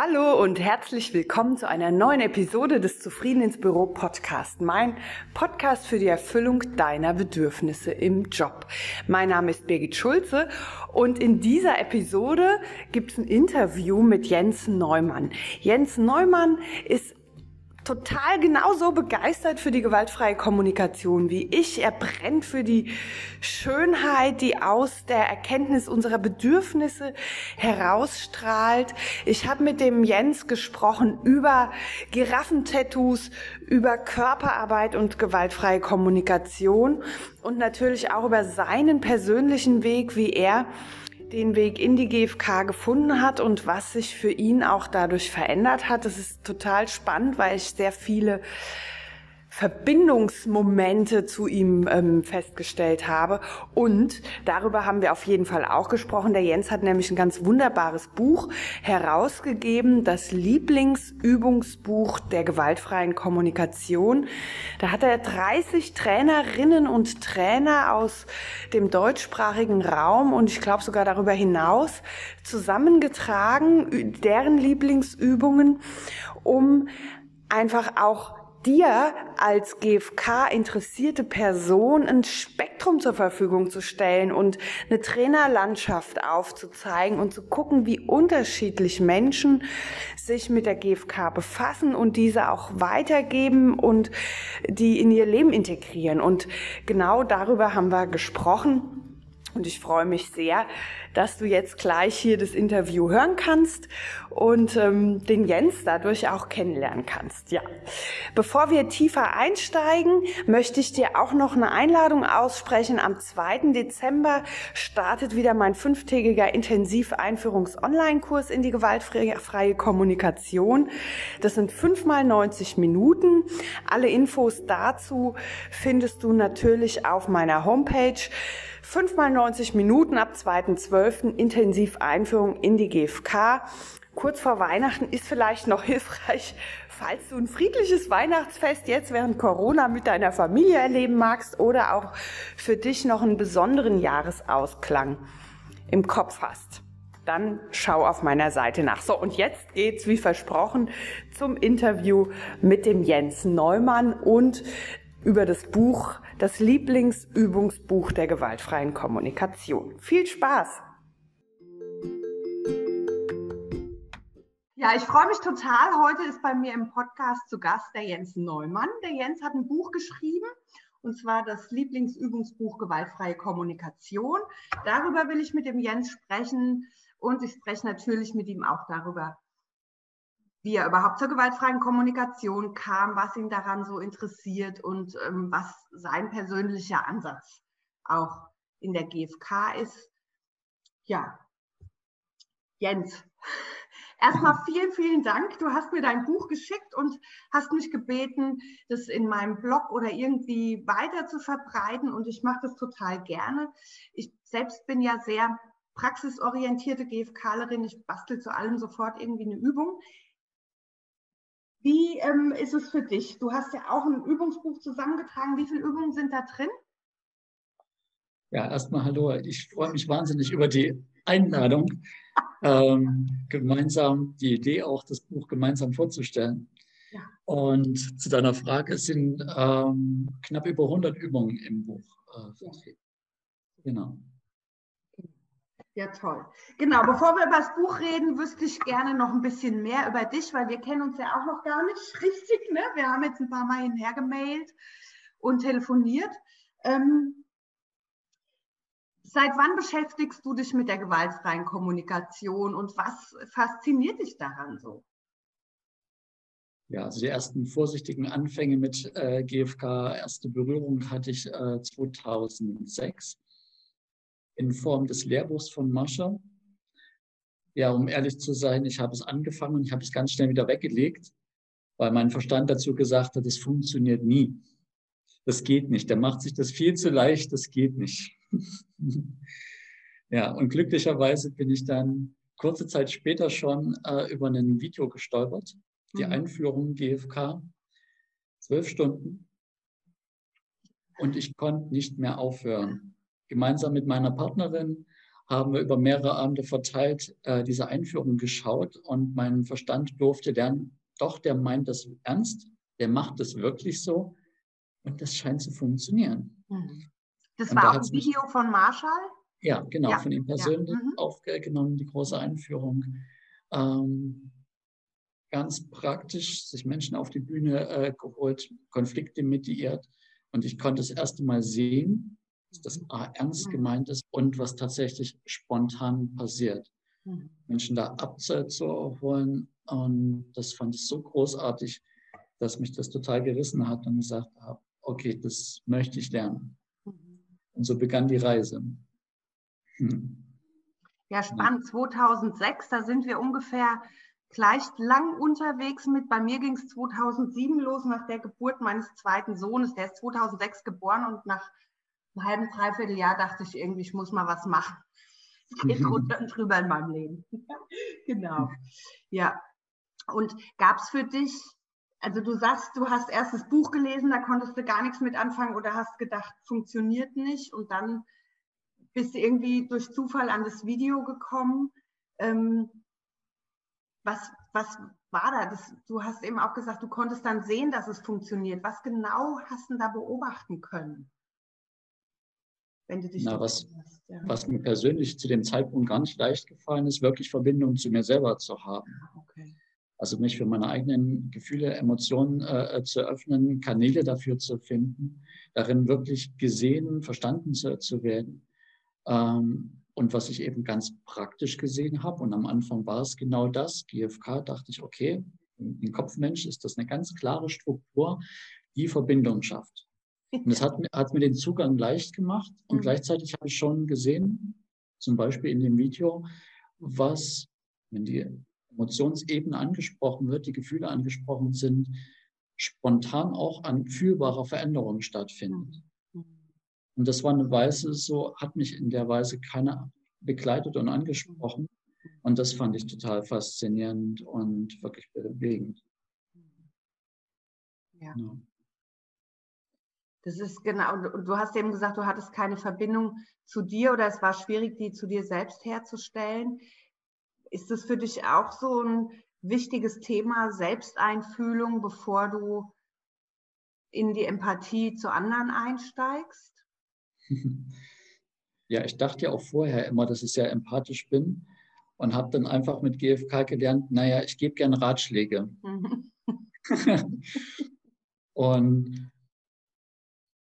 Hallo und herzlich willkommen zu einer neuen Episode des Zufrieden ins Büro Podcast. Mein Podcast für die Erfüllung deiner Bedürfnisse im Job. Mein Name ist Birgit Schulze und in dieser Episode gibt es ein Interview mit Jens Neumann. Jens Neumann ist total genauso begeistert für die gewaltfreie Kommunikation wie ich. Er brennt für die Schönheit, die aus der Erkenntnis unserer Bedürfnisse herausstrahlt. Ich habe mit dem Jens gesprochen über Giraffentattoos, über Körperarbeit und gewaltfreie Kommunikation und natürlich auch über seinen persönlichen Weg, wie er den Weg in die GfK gefunden hat und was sich für ihn auch dadurch verändert hat. Das ist total spannend, weil ich sehr viele Verbindungsmomente zu ihm ähm, festgestellt habe. Und darüber haben wir auf jeden Fall auch gesprochen. Der Jens hat nämlich ein ganz wunderbares Buch herausgegeben, das Lieblingsübungsbuch der gewaltfreien Kommunikation. Da hat er 30 Trainerinnen und Trainer aus dem deutschsprachigen Raum und ich glaube sogar darüber hinaus zusammengetragen, deren Lieblingsübungen, um einfach auch dir als GfK interessierte Person ein Spektrum zur Verfügung zu stellen und eine Trainerlandschaft aufzuzeigen und zu gucken, wie unterschiedlich Menschen sich mit der GfK befassen und diese auch weitergeben und die in ihr Leben integrieren. Und genau darüber haben wir gesprochen. Und ich freue mich sehr, dass du jetzt gleich hier das Interview hören kannst und ähm, den Jens dadurch auch kennenlernen kannst. Ja. Bevor wir tiefer einsteigen, möchte ich dir auch noch eine Einladung aussprechen. Am 2. Dezember startet wieder mein fünftägiger Intensiv-Einführungs-Online-Kurs in die gewaltfreie Kommunikation. Das sind fünfmal 90 Minuten. Alle Infos dazu findest du natürlich auf meiner Homepage. Fünfmal 90 Minuten ab 2.12. intensiv Einführung in die GfK. Kurz vor Weihnachten ist vielleicht noch hilfreich, falls du ein friedliches Weihnachtsfest jetzt während Corona mit deiner Familie erleben magst oder auch für dich noch einen besonderen Jahresausklang im Kopf hast. Dann schau auf meiner Seite nach. So, und jetzt geht's wie versprochen zum Interview mit dem Jens Neumann und über das Buch, das Lieblingsübungsbuch der gewaltfreien Kommunikation. Viel Spaß! Ja, ich freue mich total. Heute ist bei mir im Podcast zu Gast der Jens Neumann. Der Jens hat ein Buch geschrieben, und zwar das Lieblingsübungsbuch Gewaltfreie Kommunikation. Darüber will ich mit dem Jens sprechen und ich spreche natürlich mit ihm auch darüber, wie er überhaupt zur gewaltfreien Kommunikation kam, was ihn daran so interessiert und ähm, was sein persönlicher Ansatz auch in der GfK ist. Ja, Jens, erstmal vielen, vielen Dank. Du hast mir dein Buch geschickt und hast mich gebeten, das in meinem Blog oder irgendwie weiter zu verbreiten und ich mache das total gerne. Ich selbst bin ja sehr praxisorientierte GfKlerin. Ich bastel zu allem sofort irgendwie eine Übung. Wie ähm, ist es für dich? Du hast ja auch ein Übungsbuch zusammengetragen. Wie viele Übungen sind da drin? Ja, erstmal hallo. Ich freue mich wahnsinnig über die Einladung, ähm, gemeinsam die Idee auch, das Buch gemeinsam vorzustellen. Ja. Und zu deiner Frage, es sind ähm, knapp über 100 Übungen im Buch äh. Genau. Ja, toll. Genau, bevor wir über das Buch reden, wüsste ich gerne noch ein bisschen mehr über dich, weil wir kennen uns ja auch noch gar nicht richtig. Ne? Wir haben jetzt ein paar Mal hinher gemailt und telefoniert. Ähm, seit wann beschäftigst du dich mit der gewaltfreien Kommunikation und was fasziniert dich daran so? Ja, also die ersten vorsichtigen Anfänge mit äh, GFK, erste Berührung hatte ich äh, 2006 in Form des Lehrbuchs von Mascha. Ja, um ehrlich zu sein, ich habe es angefangen und ich habe es ganz schnell wieder weggelegt, weil mein Verstand dazu gesagt hat, es funktioniert nie. Das geht nicht. Der macht sich das viel zu leicht, das geht nicht. ja, und glücklicherweise bin ich dann kurze Zeit später schon äh, über ein Video gestolpert, die mhm. Einführung GFK, zwölf Stunden. Und ich konnte nicht mehr aufhören gemeinsam mit meiner Partnerin haben wir über mehrere Abende verteilt äh, diese Einführung geschaut und mein Verstand durfte lernen, doch, der meint das ernst, der macht das wirklich so und das scheint zu funktionieren. Mhm. Das und war da auch ein Video mich, von Marshall? Ja, genau, ja. von ihm persönlich ja. mhm. aufgenommen, die große Einführung. Ähm, ganz praktisch sich Menschen auf die Bühne äh, geholt, Konflikte mediiert. Und ich konnte das erste Mal sehen, dass das A, ernst gemeint ist und was tatsächlich spontan passiert. Menschen da abzuholen. Und das fand ich so großartig, dass mich das total gerissen hat und gesagt habe, okay, das möchte ich lernen. Mhm. Und so begann die Reise. Hm. Ja, spannend. 2006, da sind wir ungefähr gleich lang unterwegs mit. Bei mir ging es 2007 los, nach der Geburt meines zweiten Sohnes. Der ist 2006 geboren und nach einem halben, dreiviertel Jahr dachte ich irgendwie, ich muss mal was machen. Es geht runter und drüber in meinem Leben. genau. Ja. Und gab es für dich, also du sagst, du hast erst das Buch gelesen, da konntest du gar nichts mit anfangen oder hast gedacht, funktioniert nicht und dann bist du irgendwie durch Zufall an das Video gekommen. Ähm, was, was war da? Das, du hast eben auch gesagt, du konntest dann sehen, dass es funktioniert. Was genau hast du da beobachten können? Wenn du dich Na, was, hast, ja. was mir persönlich zu dem Zeitpunkt gar nicht leicht gefallen ist, wirklich Verbindung zu mir selber zu haben. Ah, okay. Also mich für meine eigenen Gefühle, Emotionen äh, zu öffnen, Kanäle dafür zu finden, darin wirklich gesehen, verstanden zu, zu werden. Ähm, und was ich eben ganz praktisch gesehen habe, und am Anfang war es genau das, GFK, dachte ich, okay, im Kopfmensch ist das eine ganz klare Struktur, die Verbindung schafft. Und das hat, hat mir den Zugang leicht gemacht und mhm. gleichzeitig habe ich schon gesehen, zum Beispiel in dem Video, was, wenn die Emotionsebene angesprochen wird, die Gefühle angesprochen sind, spontan auch an fühlbarer Veränderung stattfindet. Und das war eine Weise, so hat mich in der Weise keiner begleitet und angesprochen. Und das fand ich total faszinierend und wirklich bewegend. Ja. ja. Das ist genau, du hast eben gesagt, du hattest keine Verbindung zu dir oder es war schwierig, die zu dir selbst herzustellen. Ist das für dich auch so ein wichtiges Thema, Selbsteinfühlung, bevor du in die Empathie zu anderen einsteigst? Ja, ich dachte ja auch vorher immer, dass ich sehr empathisch bin und habe dann einfach mit GFK gelernt, naja, ich gebe gerne Ratschläge. und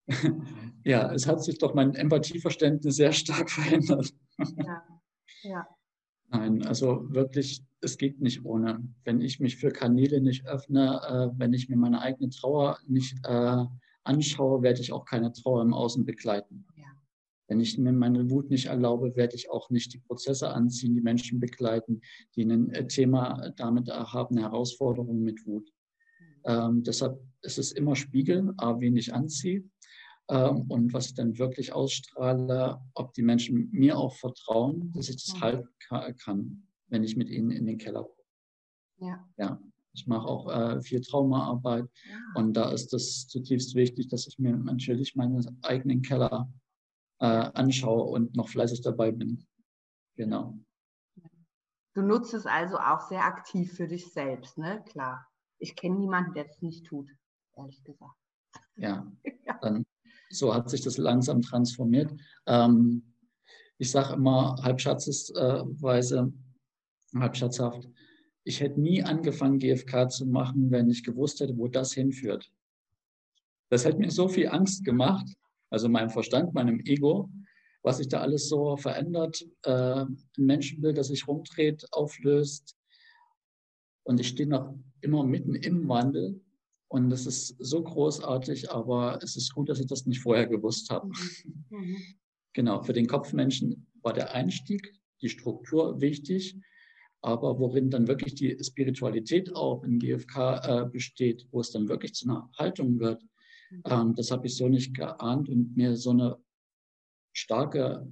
ja, es hat sich doch mein Empathieverständnis sehr stark verändert. ja. ja. Nein, also wirklich, es geht nicht ohne. Wenn ich mich für Kanäle nicht öffne, äh, wenn ich mir meine eigene Trauer nicht äh, anschaue, werde ich auch keine Trauer im Außen begleiten. Ja. Wenn ich mir meine Wut nicht erlaube, werde ich auch nicht die Prozesse anziehen, die Menschen begleiten, die ein äh, Thema damit haben, Herausforderungen mit Wut. Mhm. Ähm, deshalb ist es immer Spiegel, A, wen ich anziehe ähm, und was ich dann wirklich ausstrahle, ob die Menschen mir auch vertrauen, dass ich das mhm. halten kann, wenn ich mit ihnen in den Keller gucke. Ja. ja. Ich mache auch äh, viel Traumaarbeit ja. und da ist es zutiefst wichtig, dass ich mir natürlich meinen eigenen Keller äh, anschaue und noch fleißig dabei bin. Genau. Du nutzt es also auch sehr aktiv für dich selbst, ne? Klar. Ich kenne niemanden, der das nicht tut, ehrlich gesagt. Ja, ja. Dann, so hat sich das langsam transformiert. Ähm, ich sage immer halbschatzweise, halbschatzhaft, ich hätte nie angefangen, GFK zu machen, wenn ich gewusst hätte, wo das hinführt. Das hätte mir so viel Angst gemacht, also meinem Verstand, meinem Ego, was sich da alles so verändert, äh, ein Menschenbild, das sich rumdreht, auflöst. Und ich stehe noch immer mitten im Wandel. Und das ist so großartig, aber es ist gut, dass ich das nicht vorher gewusst habe. Mhm. Genau, für den Kopfmenschen war der Einstieg, die Struktur wichtig aber worin dann wirklich die Spiritualität auch in GFK äh, besteht, wo es dann wirklich zu einer Haltung wird, mhm. ähm, das habe ich so nicht geahnt und mir so eine starke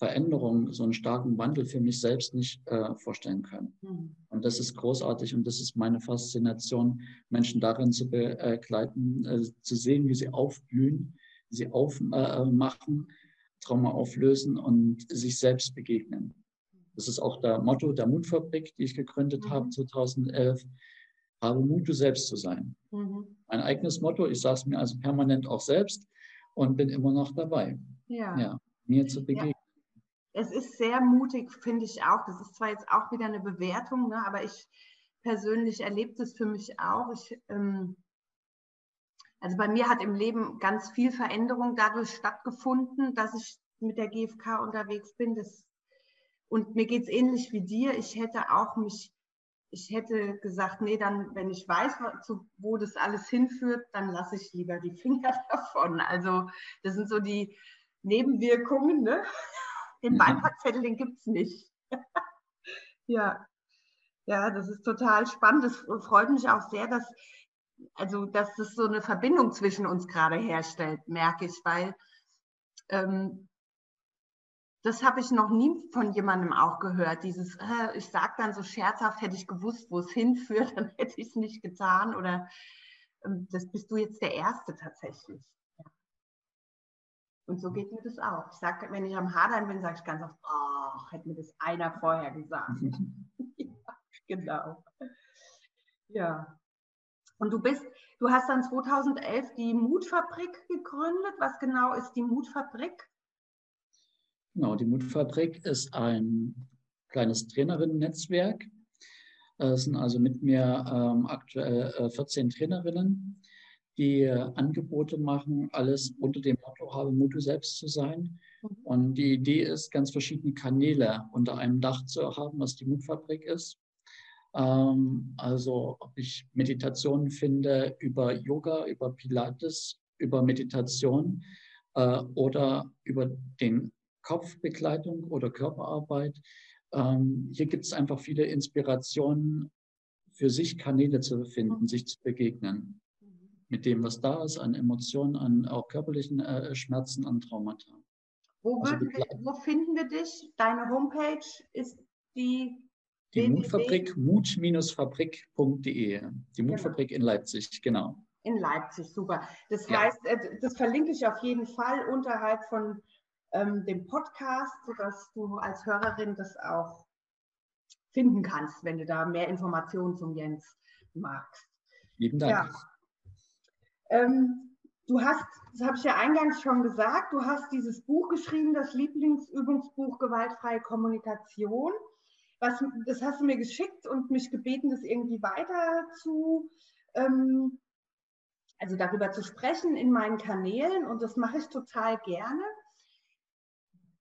Veränderung, so einen starken Wandel für mich selbst nicht äh, vorstellen können. Mhm. Und das ist großartig und das ist meine Faszination, Menschen darin zu begleiten, äh, zu sehen, wie sie aufblühen, wie sie aufmachen, Trauma auflösen und sich selbst begegnen. Das ist auch der Motto der Mutfabrik, die ich gegründet mhm. habe 2011. Habe Mut, du selbst zu sein. Mhm. Mein eigenes Motto, ich sage es mir also permanent auch selbst und bin immer noch dabei, ja. ja mir zu begegnen. Ja. Es ist sehr mutig, finde ich auch. Das ist zwar jetzt auch wieder eine Bewertung, ne, aber ich persönlich erlebe das für mich auch. Ich, ähm, also bei mir hat im Leben ganz viel Veränderung dadurch stattgefunden, dass ich mit der GfK unterwegs bin. Das, und mir geht es ähnlich wie dir. Ich hätte auch mich, ich hätte gesagt, nee, dann, wenn ich weiß, wo das alles hinführt, dann lasse ich lieber die Finger davon. Also das sind so die Nebenwirkungen. Ne? Den Beipackzettel, den gibt es nicht. ja. Ja, das ist total spannend. Es freut mich auch sehr, dass also dass es so eine Verbindung zwischen uns gerade herstellt, merke ich, weil ähm, das habe ich noch nie von jemandem auch gehört. Dieses, äh, ich sage dann so scherzhaft, hätte ich gewusst, wo es hinführt, dann hätte ich es nicht getan. Oder ähm, das bist du jetzt der Erste tatsächlich. Und so geht mir das auch. Ich sage, wenn ich am Hadern bin, sage ich ganz oft, oh, hätte mir das einer vorher gesagt. ja, genau. Ja. Und du bist, du hast dann 2011 die Mutfabrik gegründet. Was genau ist die Mutfabrik? Genau, die Mutfabrik ist ein kleines Trainerinnen-Netzwerk. Es sind also mit mir ähm, aktuell äh, 14 Trainerinnen, die Angebote machen, alles unter dem Motto, habe Mut, du selbst zu sein. Mhm. Und die Idee ist, ganz verschiedene Kanäle unter einem Dach zu haben, was die Mutfabrik ist. Ähm, also ob ich Meditationen finde über Yoga, über Pilates, über Meditation äh, oder über den Kopfbegleitung oder Körperarbeit. Ähm, hier gibt es einfach viele Inspirationen, für sich Kanäle zu finden, sich zu begegnen mit dem, was da ist, an Emotionen, an auch körperlichen äh, Schmerzen, an Traumata. Wo, also wir, wo finden wir dich? Deine Homepage ist die die Mutfabrik, mut-fabrik.de. Die Mutfabrik genau. in Leipzig, genau. In Leipzig, super. Das ja. heißt, äh, das verlinke ich auf jeden Fall unterhalb von ähm, dem Podcast, sodass du als Hörerin das auch finden kannst, wenn du da mehr Informationen zum Jens magst. Lieben Dank. Ja. Ähm, du hast, das habe ich ja eingangs schon gesagt, du hast dieses Buch geschrieben, das Lieblingsübungsbuch Gewaltfreie Kommunikation. Was, das hast du mir geschickt und mich gebeten, das irgendwie weiter zu, ähm, also darüber zu sprechen in meinen Kanälen und das mache ich total gerne,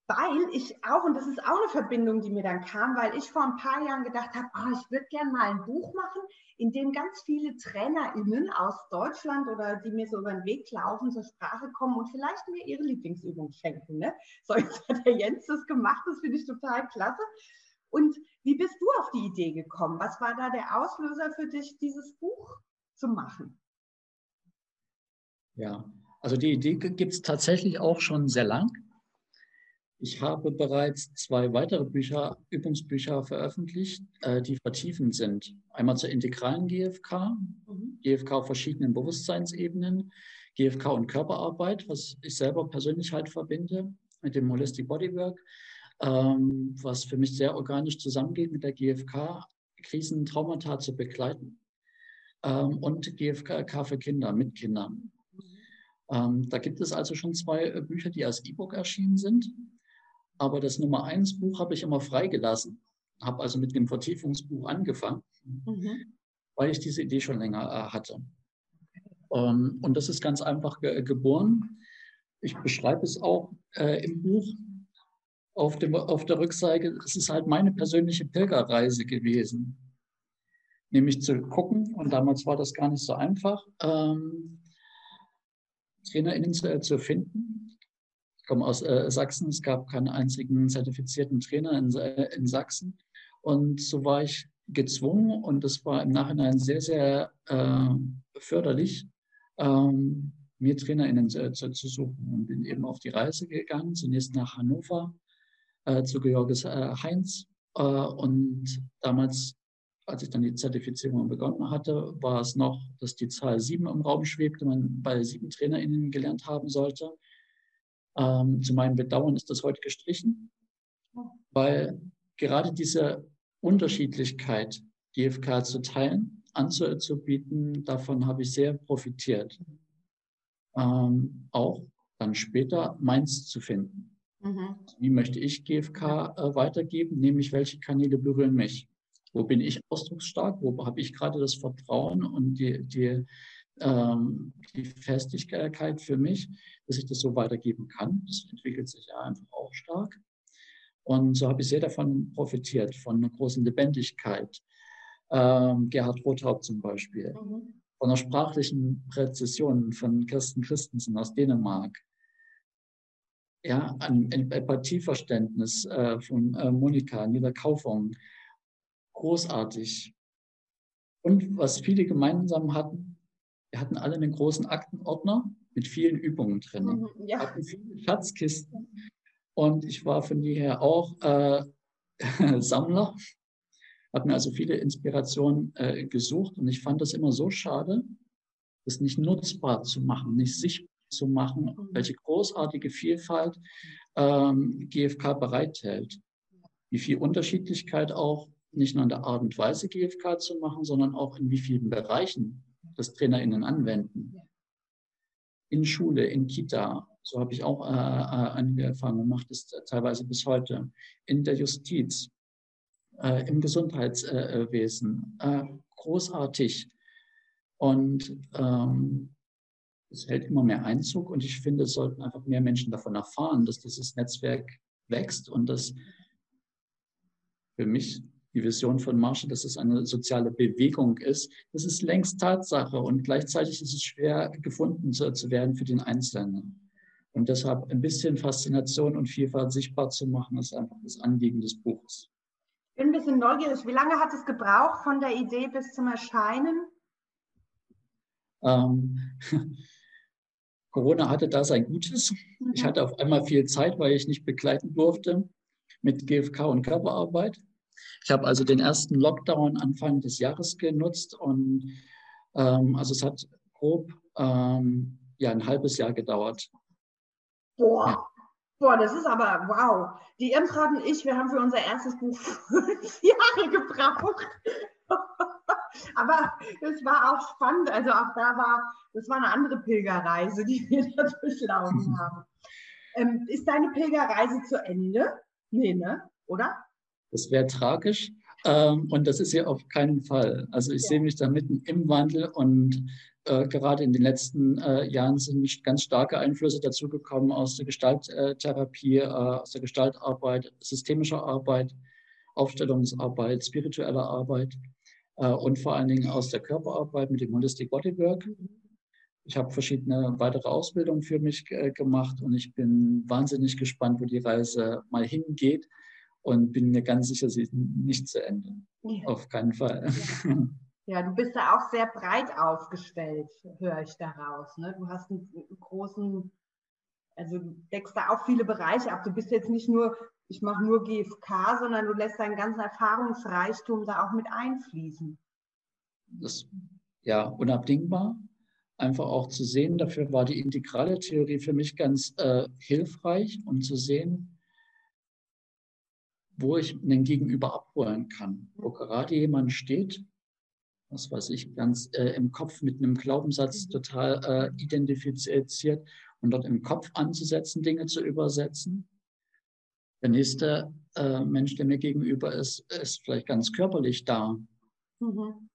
weil ich auch, und das ist auch eine Verbindung, die mir dann kam, weil ich vor ein paar Jahren gedacht habe, oh, ich würde gerne mal ein Buch machen, in dem ganz viele TrainerInnen aus Deutschland oder die mir so über den Weg laufen, zur Sprache kommen und vielleicht mir ihre Lieblingsübung schenken. Ne? So, jetzt hat der Jens das gemacht, das finde ich total klasse. Und wie bist du auf die Idee gekommen? Was war da der Auslöser für dich, dieses Buch zu machen? Ja, also die Idee gibt es tatsächlich auch schon sehr lang. Ich habe bereits zwei weitere Bücher, Übungsbücher veröffentlicht, äh, die vertiefend sind. Einmal zur integralen GFK, mhm. GFK auf verschiedenen Bewusstseinsebenen, GFK und Körperarbeit, was ich selber persönlich halt verbinde mit dem Holistic Bodywork ähm, was für mich sehr organisch zusammengeht mit der GfK, Krisentraumata zu begleiten ähm, und GfK für Kinder, mit Kindern. Ähm, da gibt es also schon zwei äh, Bücher, die als E-Book erschienen sind. Aber das Nummer eins Buch habe ich immer freigelassen, habe also mit dem Vertiefungsbuch angefangen, mhm. weil ich diese Idee schon länger äh, hatte. Ähm, und das ist ganz einfach ge geboren. Ich beschreibe es auch äh, im Buch auf, dem, auf der Rückseite, es ist halt meine persönliche Pilgerreise gewesen. Nämlich zu gucken, und damals war das gar nicht so einfach, ähm, TrainerInnen zu, zu finden. Komme aus äh, Sachsen, es gab keinen einzigen zertifizierten Trainer in, äh, in Sachsen. Und so war ich gezwungen, und das war im Nachhinein sehr, sehr äh, förderlich, ähm, mir TrainerInnen zu, zu, zu, suchen. Und bin eben auf die Reise gegangen, zunächst nach Hannover, äh, zu Georges äh, Heinz. Äh, und damals, als ich dann die Zertifizierung begonnen hatte, war es noch, dass die Zahl sieben im Raum schwebte, man bei sieben TrainerInnen gelernt haben sollte. Ähm, zu meinem Bedauern ist das heute gestrichen, weil gerade diese Unterschiedlichkeit, GFK zu teilen, anzubieten, davon habe ich sehr profitiert. Ähm, auch dann später meins zu finden. Mhm. Wie möchte ich GFK äh, weitergeben? Nämlich, welche Kanäle berühren mich? Wo bin ich ausdrucksstark? Wo habe ich gerade das Vertrauen und die, die, ähm, die Festigkeit für mich, dass ich das so weitergeben kann? Das entwickelt sich ja einfach auch stark. Und so habe ich sehr davon profitiert, von einer großen Lebendigkeit. Ähm, Gerhard Rothaupt zum Beispiel. Mhm. Von der sprachlichen Präzision von Kirsten Christensen aus Dänemark ja, ein Empathieverständnis äh, von äh, Monika Niederkaufung. Großartig. Und was viele gemeinsam hatten, wir hatten alle einen großen Aktenordner mit vielen Übungen drin. Mhm, ja. hatten viele Schatzkisten. Und ich war von jeher auch äh, Sammler, habe mir also viele Inspirationen äh, gesucht und ich fand das immer so schade, das nicht nutzbar zu machen, nicht sichtbar zu machen, mhm. welche großartige Vielfalt ähm, GfK bereithält. Wie viel Unterschiedlichkeit auch, nicht nur in der Art und Weise GfK zu machen, sondern auch in wie vielen Bereichen das TrainerInnen anwenden. In Schule, in Kita, so habe ich auch äh, äh einige Erfahrungen gemacht, ist teilweise bis heute. In der Justiz, äh, im Gesundheitswesen, äh, großartig. Und ähm, es hält immer mehr Einzug und ich finde, es sollten einfach mehr Menschen davon erfahren, dass dieses Netzwerk wächst und dass für mich die Vision von Marshall, dass es eine soziale Bewegung ist, das ist längst Tatsache und gleichzeitig ist es schwer gefunden zu, zu werden für den Einzelnen. Und deshalb ein bisschen Faszination und Vielfalt sichtbar zu machen, ist einfach das Anliegen des Buches. Ich bin ein bisschen neugierig. Wie lange hat es gebraucht von der Idee bis zum Erscheinen? Ähm, Corona hatte da sein Gutes. Ich mhm. hatte auf einmal viel Zeit, weil ich nicht begleiten durfte mit GFK und Körperarbeit. Ich habe also den ersten Lockdown Anfang des Jahres genutzt und ähm, also es hat grob ähm, ja, ein halbes Jahr gedauert. Boah. Ja. Boah, das ist aber wow. Die Irmtraut und ich, wir haben für unser erstes Buch fünf Jahre gebraucht. Aber es war auch spannend. Also auch da war, das war eine andere Pilgerreise, die wir da durchlaufen haben. Ähm, ist deine Pilgerreise zu Ende? Nee, ne? Oder? Das wäre tragisch. Ähm, und das ist ja auf keinen Fall. Also ich ja. sehe mich da mitten im Wandel und äh, gerade in den letzten äh, Jahren sind ganz starke Einflüsse dazugekommen aus der Gestalttherapie, äh, aus der Gestaltarbeit, systemischer Arbeit, Aufstellungsarbeit, spiritueller Arbeit äh, und vor allen Dingen aus der Körperarbeit mit dem Holistic Bodywork. Ich habe verschiedene weitere Ausbildungen für mich äh, gemacht und ich bin wahnsinnig gespannt, wo die Reise mal hingeht und bin mir ganz sicher, sie ist nicht zu Ende. Ja. Auf keinen Fall. Ja. ja. du bist da auch sehr breit aufgestellt, höre ich daraus. Ne? Du hast einen großen, also du deckst da auch viele Bereiche ab. Du bist jetzt nicht nur ich mache nur GFK, sondern du lässt deinen ganzen Erfahrungsreichtum da auch mit einfließen. Das ja unabdingbar. Einfach auch zu sehen, dafür war die integrale Theorie für mich ganz äh, hilfreich, um zu sehen, wo ich einen Gegenüber abholen kann. Wo gerade jemand steht, was weiß ich, ganz äh, im Kopf mit einem Glaubenssatz total äh, identifiziert und dort im Kopf anzusetzen, Dinge zu übersetzen der nächste äh, Mensch, der mir gegenüber ist, ist vielleicht ganz körperlich da. Mhm.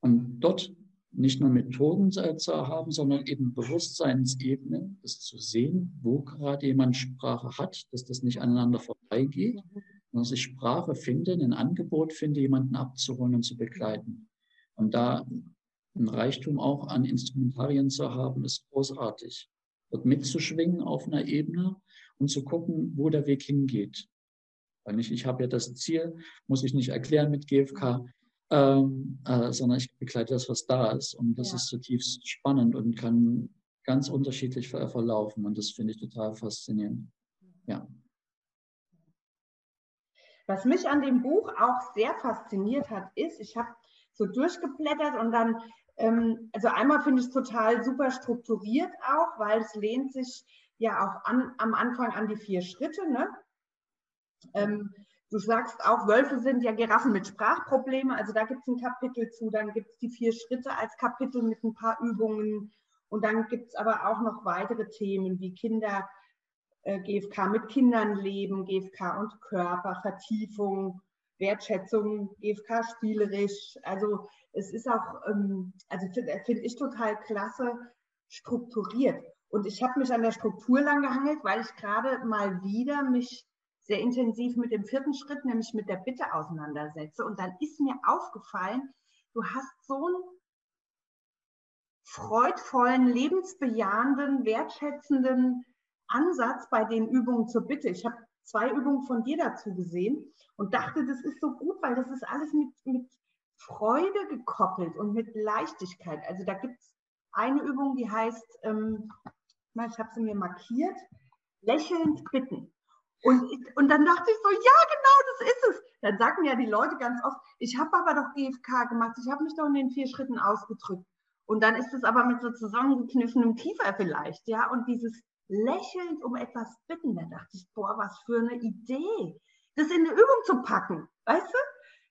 Und dort nicht nur Methoden zu haben, sondern eben Bewusstseinsebene, das zu sehen, wo gerade jemand Sprache hat, dass das nicht aneinander vorbeigeht, mhm. Dass ich Sprache finde, ein Angebot finde, jemanden abzuholen und zu begleiten. Und da ein Reichtum auch an Instrumentarien zu haben, ist großartig. Dort mitzuschwingen auf einer Ebene, und zu gucken, wo der Weg hingeht. Weil nicht, ich habe ja das Ziel, muss ich nicht erklären mit GFK, ähm, äh, sondern ich begleite das, was da ist. Und das ja. ist zutiefst spannend und kann ganz unterschiedlich ver verlaufen. Und das finde ich total faszinierend. Ja. Was mich an dem Buch auch sehr fasziniert hat, ist, ich habe so durchgeblättert und dann, ähm, also einmal finde ich es total super strukturiert auch, weil es lehnt sich ja auch an, am Anfang an die vier Schritte. Ne? Ähm, du sagst auch, Wölfe sind ja Giraffen mit Sprachproblemen. Also da gibt es ein Kapitel zu. Dann gibt es die vier Schritte als Kapitel mit ein paar Übungen. Und dann gibt es aber auch noch weitere Themen wie Kinder, GFK mit Kindern leben, GFK und Körper, Vertiefung, Wertschätzung, GFK spielerisch. Also es ist auch, ähm, also finde find ich total klasse strukturiert. Und ich habe mich an der Struktur lang gehangelt, weil ich gerade mal wieder mich sehr intensiv mit dem vierten Schritt, nämlich mit der Bitte auseinandersetze. Und dann ist mir aufgefallen, du hast so einen freudvollen, lebensbejahenden, wertschätzenden Ansatz bei den Übungen zur Bitte. Ich habe zwei Übungen von dir dazu gesehen und dachte, das ist so gut, weil das ist alles mit, mit Freude gekoppelt und mit Leichtigkeit. Also da gibt es eine Übung, die heißt, ähm, ich habe sie mir markiert, lächelnd bitten. Und, und dann dachte ich so, ja, genau, das ist es. Dann sagen ja die Leute ganz oft, ich habe aber doch GFK gemacht, ich habe mich doch in den vier Schritten ausgedrückt. Und dann ist es aber mit so zusammengekniffenem Kiefer vielleicht, ja. Und dieses lächelnd um etwas bitten, da dachte ich, boah, was für eine Idee, das in eine Übung zu packen, weißt du?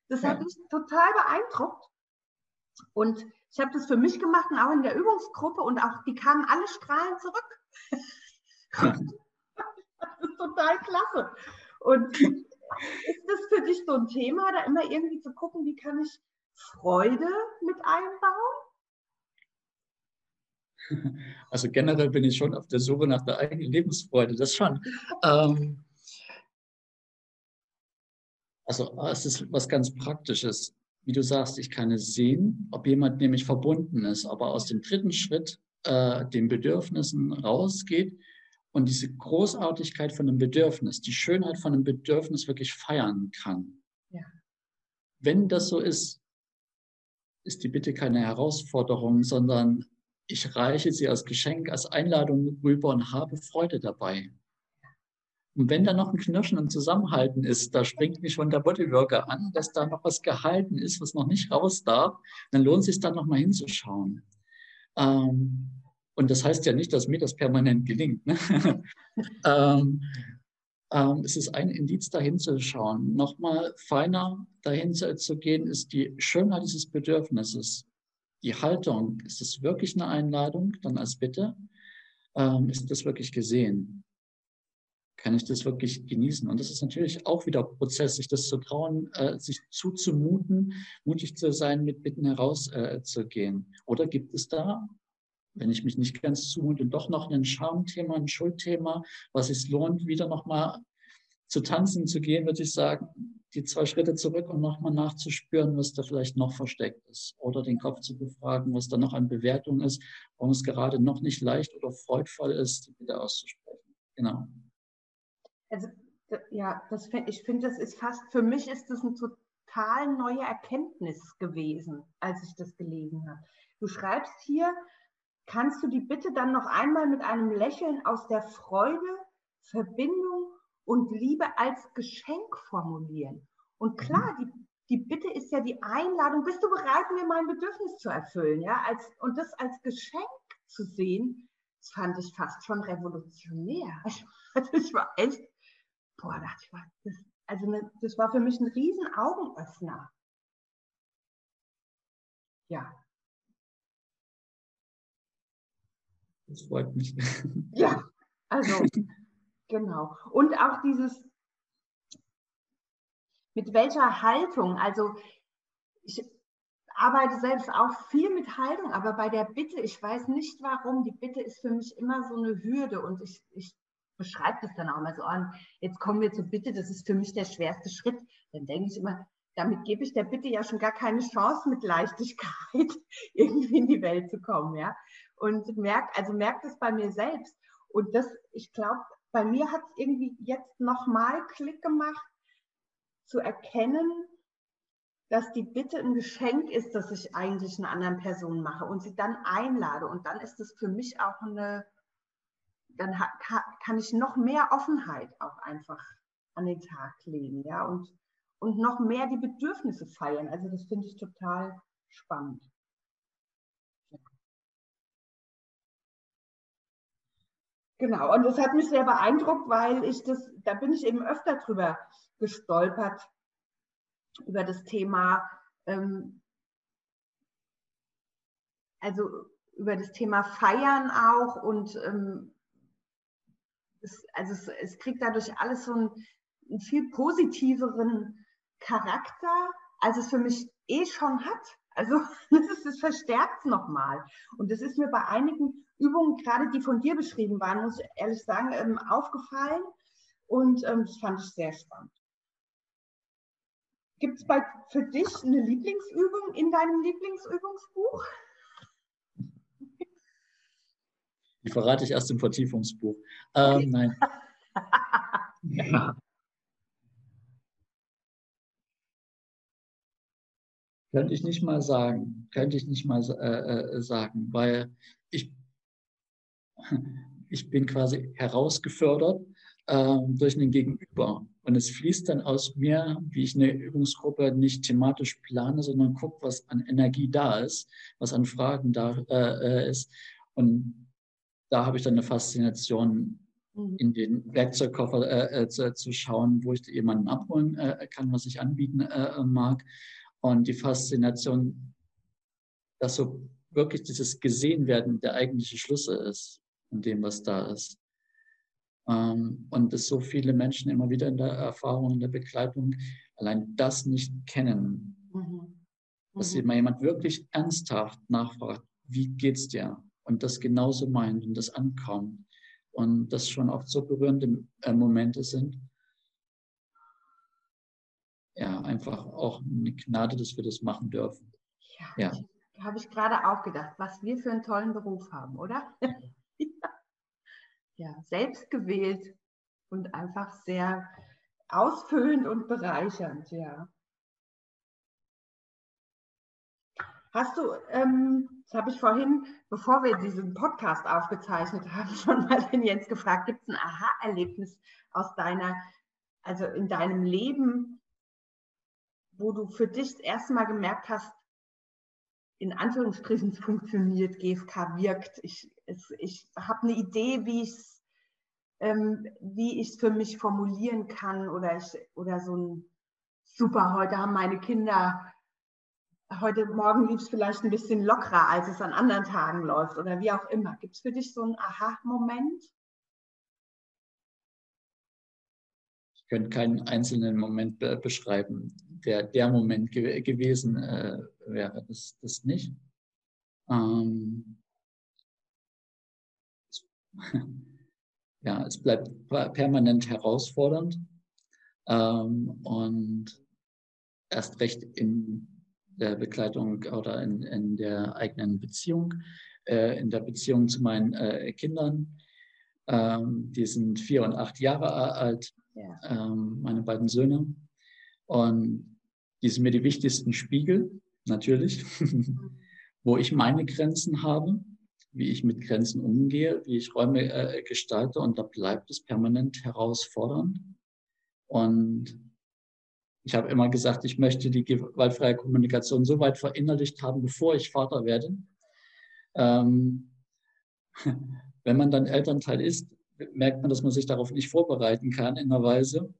Das ja. hat mich total beeindruckt. Und ich habe das für mich gemacht und auch in der Übungsgruppe und auch die kamen alle strahlend zurück. das ist total klasse. Und ist das für dich so ein Thema, da immer irgendwie zu gucken, wie kann ich Freude mit einbauen? Also generell bin ich schon auf der Suche nach der eigenen Lebensfreude, das schon. Ähm, also es ist was ganz Praktisches. Wie du sagst, ich kann es sehen, ob jemand nämlich verbunden ist, aber aus dem dritten Schritt äh, den Bedürfnissen rausgeht und diese Großartigkeit von dem Bedürfnis, die Schönheit von dem Bedürfnis wirklich feiern kann. Ja. Wenn das so ist, ist die Bitte keine Herausforderung, sondern ich reiche sie als Geschenk, als Einladung rüber und habe Freude dabei. Und wenn da noch ein Knirschen und Zusammenhalten ist, da springt mich schon der Bodyworker an, dass da noch was gehalten ist, was noch nicht raus darf, dann lohnt es sich dann noch mal hinzuschauen. Ähm, und das heißt ja nicht, dass mir das permanent gelingt. Ne? ähm, ähm, es ist ein Indiz, dahin zu schauen. Nochmal feiner dahin zu, zu gehen, ist die Schönheit dieses Bedürfnisses die Haltung, ist es wirklich eine Einladung, dann als Bitte? Ähm, ist das wirklich gesehen? Kann ich das wirklich genießen? Und das ist natürlich auch wieder Prozess, sich das zu trauen, äh, sich zuzumuten, mutig zu sein, mit Bitten herauszugehen. Äh, Oder gibt es da, wenn ich mich nicht ganz zumute, doch noch ein Schamthema, ein Schuldthema, was es lohnt, wieder nochmal zu tanzen zu gehen, würde ich sagen, die zwei Schritte zurück und nochmal nachzuspüren, was da vielleicht noch versteckt ist. Oder den Kopf zu befragen, was da noch an Bewertung ist, warum es gerade noch nicht leicht oder freudvoll ist, die wieder auszusprechen. Genau. Also, ja, das, ich finde, das ist fast, für mich ist das eine total neue Erkenntnis gewesen, als ich das gelesen habe. Du schreibst hier, kannst du die Bitte dann noch einmal mit einem Lächeln aus der Freude, Verbindung und Liebe als Geschenk formulieren. Und mhm. klar, die, die Bitte ist ja die Einladung, bist du bereit, mir mein Bedürfnis zu erfüllen? Ja, als, und das als Geschenk zu sehen, das fand ich fast schon revolutionär. Also ich war echt, boah, dachte ich, das, also ne, das war für mich ein riesen Augenöffner. Ja. Das freut mich. Ja, also Genau. Und auch dieses, mit welcher Haltung, also ich arbeite selbst auch viel mit Haltung, aber bei der Bitte, ich weiß nicht warum, die Bitte ist für mich immer so eine Hürde und ich, ich beschreibe das dann auch mal so an, jetzt kommen wir zur Bitte, das ist für mich der schwerste Schritt. Dann denke ich immer, damit gebe ich der Bitte ja schon gar keine Chance mit Leichtigkeit irgendwie in die Welt zu kommen, ja. Und merkt, also merkt es bei mir selbst. Und das, ich glaube, bei mir hat es irgendwie jetzt nochmal Klick gemacht, zu erkennen, dass die Bitte ein Geschenk ist, das ich eigentlich einer anderen Person mache und sie dann einlade. Und dann ist es für mich auch eine, dann kann ich noch mehr Offenheit auch einfach an den Tag legen, ja, und, und noch mehr die Bedürfnisse feiern. Also das finde ich total spannend. Genau, und das hat mich sehr beeindruckt, weil ich das, da bin ich eben öfter drüber gestolpert, über das Thema, ähm, also über das Thema Feiern auch und ähm, es, also es, es, kriegt dadurch alles so einen, einen viel positiveren Charakter, als es für mich eh schon hat. Also das, das verstärkt es nochmal. Und das ist mir bei einigen Übungen, gerade die von dir beschrieben waren, muss ich ehrlich sagen, ähm, aufgefallen. Und ähm, das fand ich sehr spannend. Gibt es für dich eine Lieblingsübung in deinem Lieblingsübungsbuch? Die verrate ich erst im Vertiefungsbuch. Ähm, okay. Nein. ja. Könnte ich nicht mal sagen. Könnte ich nicht mal äh, äh sagen, weil ich, ich bin quasi herausgefördert äh, durch einen Gegenüber. Und es fließt dann aus mir, wie ich eine Übungsgruppe nicht thematisch plane, sondern gucke, was an Energie da ist, was an Fragen da äh, äh ist. Und da habe ich dann eine Faszination, mhm. in den Werkzeugkoffer äh, äh, zu, zu, schauen, wo ich jemanden abholen äh, kann, was ich anbieten äh, mag. Und die Faszination, dass so wirklich dieses Gesehenwerden der eigentliche Schlüssel ist in dem, was da ist. Ähm, und dass so viele Menschen immer wieder in der Erfahrung, in der Begleitung allein das nicht kennen. Mhm. Dass mhm. jemand wirklich ernsthaft nachfragt, wie geht's dir? Und das genauso meint und das ankommt. Und das schon oft so berührende äh, Momente sind ja, einfach auch eine Gnade, dass wir das machen dürfen. Ja, ja. habe ich gerade auch gedacht, was wir für einen tollen Beruf haben, oder? ja, selbst gewählt und einfach sehr ausfüllend und bereichernd, ja. Hast du, ähm, das habe ich vorhin, bevor wir diesen Podcast aufgezeichnet haben, schon mal den Jens gefragt, gibt es ein Aha-Erlebnis aus deiner, also in deinem Leben, wo du für dich das erste Mal gemerkt hast, in Anführungsstrichen funktioniert, GFK wirkt. Ich, ich habe eine Idee, wie ich es ähm, für mich formulieren kann oder, ich, oder so ein super, heute haben meine Kinder, heute Morgen lief es vielleicht ein bisschen lockerer, als es an anderen Tagen läuft oder wie auch immer. Gibt es für dich so einen Aha-Moment? Ich könnte keinen einzelnen Moment be beschreiben der, der Moment ge gewesen äh, wäre. Das, das nicht. Ähm, ja, es bleibt permanent herausfordernd ähm, und erst recht in der Begleitung oder in, in der eigenen Beziehung, äh, in der Beziehung zu meinen äh, Kindern. Ähm, die sind vier und acht Jahre alt, ja. ähm, meine beiden Söhne. Und die sind mir die wichtigsten Spiegel, natürlich, wo ich meine Grenzen habe, wie ich mit Grenzen umgehe, wie ich Räume äh, gestalte. Und da bleibt es permanent herausfordernd. Und ich habe immer gesagt, ich möchte die gewaltfreie Kommunikation so weit verinnerlicht haben, bevor ich Vater werde. Ähm, wenn man dann Elternteil ist, merkt man, dass man sich darauf nicht vorbereiten kann in einer Weise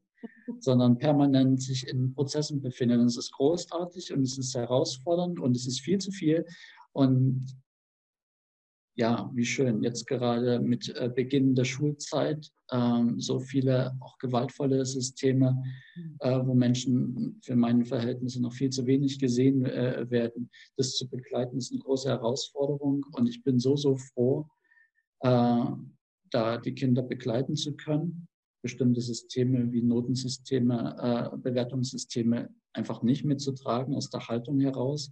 sondern permanent sich in Prozessen befinden. Und es ist großartig und es ist herausfordernd und es ist viel zu viel. Und ja, wie schön, jetzt gerade mit äh, Beginn der Schulzeit ähm, so viele auch gewaltvolle Systeme, äh, wo Menschen für meine Verhältnisse noch viel zu wenig gesehen äh, werden. Das zu begleiten ist eine große Herausforderung und ich bin so, so froh, äh, da die Kinder begleiten zu können bestimmte Systeme wie Notensysteme, äh, Bewertungssysteme einfach nicht mitzutragen aus der Haltung heraus,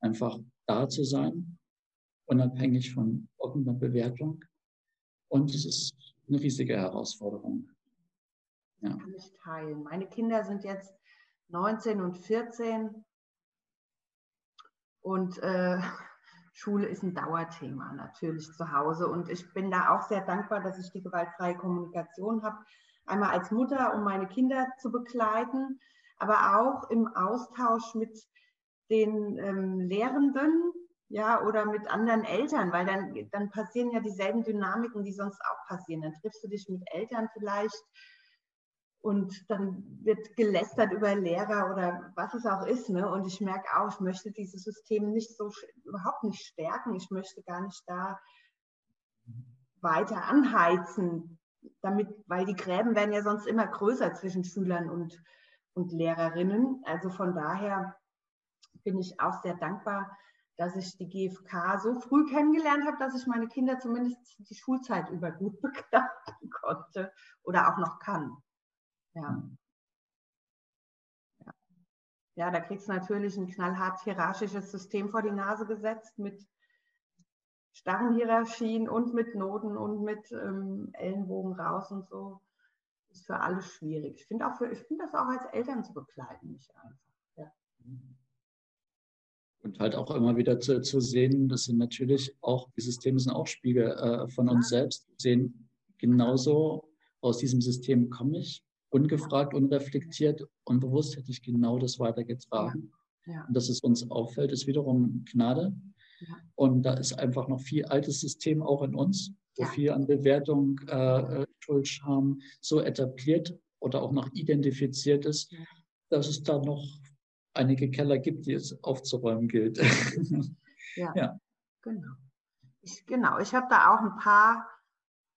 einfach da zu sein, unabhängig von irgendeiner Bewertung. Und es ist eine riesige Herausforderung. Ja. Kann ich teilen. Meine Kinder sind jetzt 19 und 14 und äh, Schule ist ein Dauerthema natürlich zu Hause. Und ich bin da auch sehr dankbar, dass ich die gewaltfreie Kommunikation habe. Einmal als Mutter, um meine Kinder zu begleiten, aber auch im Austausch mit den ähm, Lehrenden, ja, oder mit anderen Eltern, weil dann, dann passieren ja dieselben Dynamiken, die sonst auch passieren. Dann triffst du dich mit Eltern vielleicht und dann wird gelästert über Lehrer oder was es auch ist. Ne? Und ich merke auch, ich möchte dieses System nicht so überhaupt nicht stärken. Ich möchte gar nicht da weiter anheizen, damit, weil die Gräben werden ja sonst immer größer zwischen Schülern und, und Lehrerinnen. Also von daher bin ich auch sehr dankbar, dass ich die GfK so früh kennengelernt habe, dass ich meine Kinder zumindest die Schulzeit über gut begleiten konnte oder auch noch kann. Ja. Ja, ja da kriegst du natürlich ein knallhart hierarchisches System vor die Nase gesetzt mit starren Hierarchien und mit Noten und mit ähm, Ellenbogen raus und so. Ist für alle schwierig. Ich finde find das auch als Eltern zu begleiten, nicht einfach. Ja. Und halt auch immer wieder zu, zu sehen, das sind natürlich auch, die Systeme sind auch Spiegel äh, von uns ja. selbst, sehen genauso aus diesem System komme ich, ungefragt, unreflektiert, unbewusst hätte ich genau das weitergetragen. Ja. Ja. Und dass es uns auffällt, ist wiederum Gnade. Ja. Und da ist einfach noch viel altes System auch in uns, wo viel an Bewertung, äh, äh, Schuld, Scham so etabliert oder auch noch identifiziert ist, dass es da noch einige Keller gibt, die es aufzuräumen gilt. ja, ja, genau. Ich, genau, ich habe da auch ein paar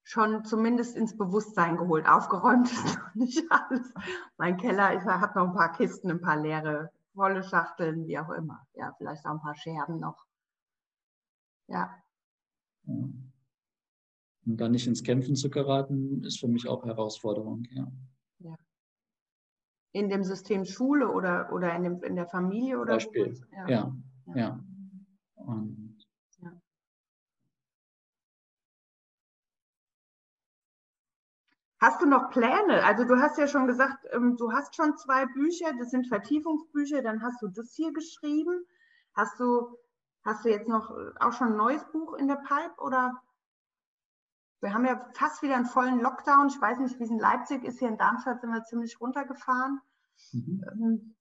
schon zumindest ins Bewusstsein geholt. Aufgeräumt ist noch nicht alles. Mein Keller ist, hat noch ein paar Kisten, ein paar leere, volle Schachteln, wie auch immer. Ja, vielleicht auch ein paar Scherben noch. Ja. ja. Und dann nicht ins Kämpfen zu geraten, ist für mich auch Herausforderung, ja in dem System Schule oder, oder in, dem, in der Familie oder Beispiel. Ja. ja. ja. Und Hast du noch Pläne? Also du hast ja schon gesagt, ähm, du hast schon zwei Bücher, das sind Vertiefungsbücher, dann hast du das hier geschrieben. Hast du, hast du jetzt noch äh, auch schon ein neues Buch in der Pipe oder? Wir haben ja fast wieder einen vollen Lockdown. Ich weiß nicht, wie es in Leipzig ist. Hier in Darmstadt sind wir ziemlich runtergefahren. Mhm. Ähm,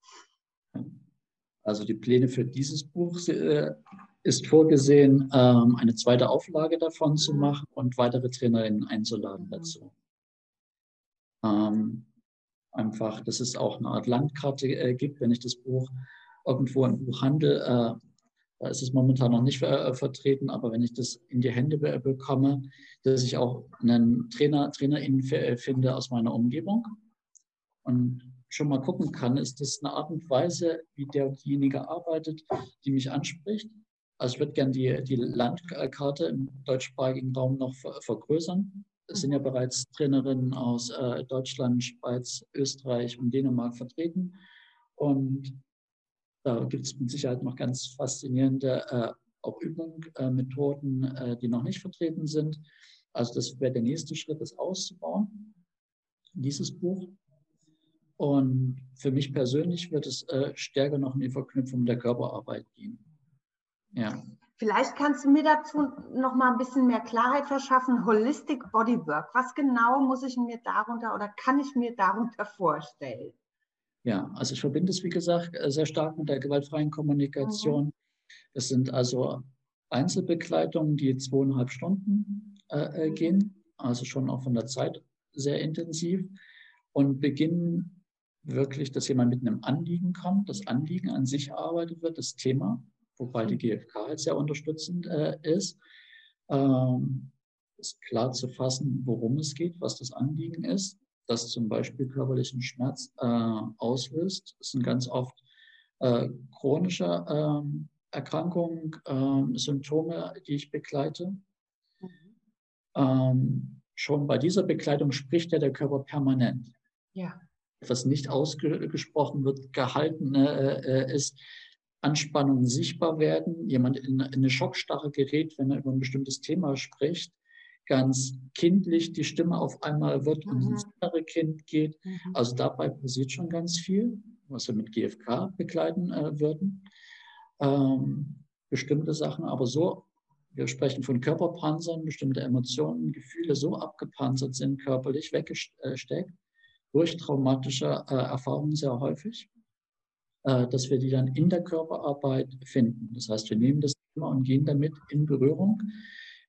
also die Pläne für dieses Buch äh, ist vorgesehen, ähm, eine zweite Auflage davon zu mhm. machen und weitere Trainerinnen einzuladen dazu. Ähm, einfach, dass es auch eine Art Landkarte äh, gibt, wenn ich das Buch irgendwo im Buchhandel äh, da ist es momentan noch nicht äh, vertreten, aber wenn ich das in die Hände be bekomme, dass ich auch einen Trainer, Trainerin äh, finde aus meiner Umgebung und schon mal gucken kann, ist das eine Art und Weise, wie der diejenige arbeitet, die mich anspricht. Also ich würde gerne die, die Landkarte im deutschsprachigen Raum noch ver vergrößern. Es sind ja bereits Trainerinnen aus äh, Deutschland, Schweiz, Österreich und Dänemark vertreten. Und da gibt es mit Sicherheit noch ganz faszinierende äh, auch Übungen, äh, Methoden, äh, die noch nicht vertreten sind. Also das wäre der nächste Schritt, das auszubauen, dieses Buch. Und für mich persönlich wird es äh, stärker noch in die Verknüpfung der Körperarbeit gehen. Ja. Vielleicht kannst du mir dazu noch mal ein bisschen mehr Klarheit verschaffen. Holistic Bodywork. Was genau muss ich mir darunter oder kann ich mir darunter vorstellen? Ja, also ich verbinde es, wie gesagt, äh, sehr stark mit der gewaltfreien Kommunikation. Mhm. Das sind also Einzelbegleitungen, die zweieinhalb Stunden äh, äh, mhm. gehen, also schon auch von der Zeit sehr intensiv und beginnen wirklich, dass jemand mit einem Anliegen kommt, das Anliegen an sich erarbeitet wird, das Thema, wobei die mhm. GfK jetzt sehr unterstützend äh, ist, ähm, ist klar zu fassen, worum es geht, was das Anliegen ist das zum Beispiel körperlichen Schmerz äh, auslöst. Das sind ganz oft äh, chronische äh, Erkrankungen, ähm, Symptome, die ich begleite. Mhm. Ähm, schon bei dieser Begleitung spricht ja der Körper permanent. Ja. Was nicht ausgesprochen wird, gehalten äh, äh, ist, Anspannungen sichtbar werden, jemand in, in eine Schockstarre gerät, wenn er über ein bestimmtes Thema spricht ganz kindlich die Stimme auf einmal wird und ins andere mhm. Kind geht. Mhm. Also dabei passiert schon ganz viel, was wir mit GFK begleiten äh, würden. Ähm, bestimmte Sachen, aber so, wir sprechen von Körperpanzern, bestimmte Emotionen, Gefühle so abgepanzert sind, körperlich weggesteckt, durch traumatische äh, Erfahrungen sehr häufig, äh, dass wir die dann in der Körperarbeit finden. Das heißt, wir nehmen das und gehen damit in Berührung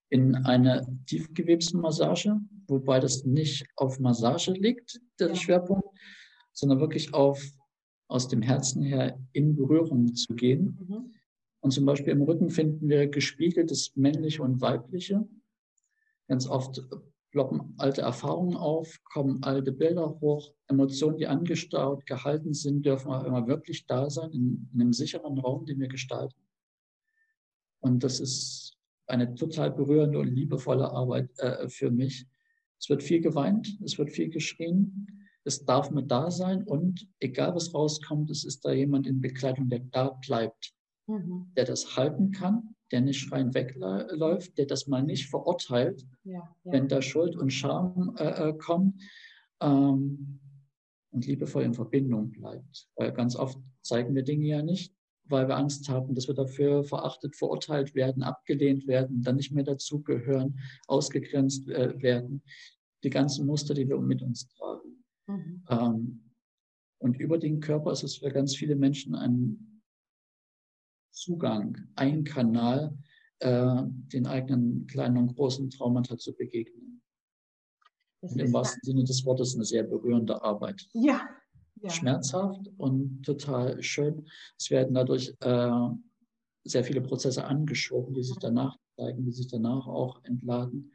in eine Tiefgewebsmassage, wobei das nicht auf Massage liegt, der. Schwerpunkt, sondern wirklich auf aus dem Herzen her in Berührung zu gehen. Mhm. Und zum Beispiel im Rücken finden wir gespiegeltes männliche und weibliche. Ganz oft ploppen alte Erfahrungen auf, kommen alte Bilder hoch, Emotionen, die angestaut, gehalten sind, dürfen auch immer wirklich da sein, in, in einem sicheren Raum, den wir gestalten. Und das ist eine total berührende und liebevolle Arbeit äh, für mich. Es wird viel geweint, es wird viel geschrien, es darf mit da sein und egal was rauskommt, es ist da jemand in Begleitung, der da bleibt, mhm. der das halten kann, der nicht schreiend wegläuft, der das mal nicht verurteilt, ja, ja. wenn da Schuld und Scham äh, äh, kommen ähm, und liebevoll in Verbindung bleibt. Weil ganz oft zeigen wir Dinge ja nicht, weil wir Angst haben, dass wir dafür verachtet, verurteilt werden, abgelehnt werden, dann nicht mehr dazugehören, ausgegrenzt äh, werden. Die ganzen Muster, die wir mit uns tragen. Mhm. Ähm, und über den Körper ist es für ganz viele Menschen ein Zugang, ein Kanal, äh, den eigenen kleinen und großen Traumata zu begegnen. und im wahrsten Sinne des Wortes eine sehr berührende Arbeit. Ja. ja. Schmerzhaft und total schön. Es werden dadurch äh, sehr viele Prozesse angeschoben, die sich danach zeigen, die sich danach auch entladen.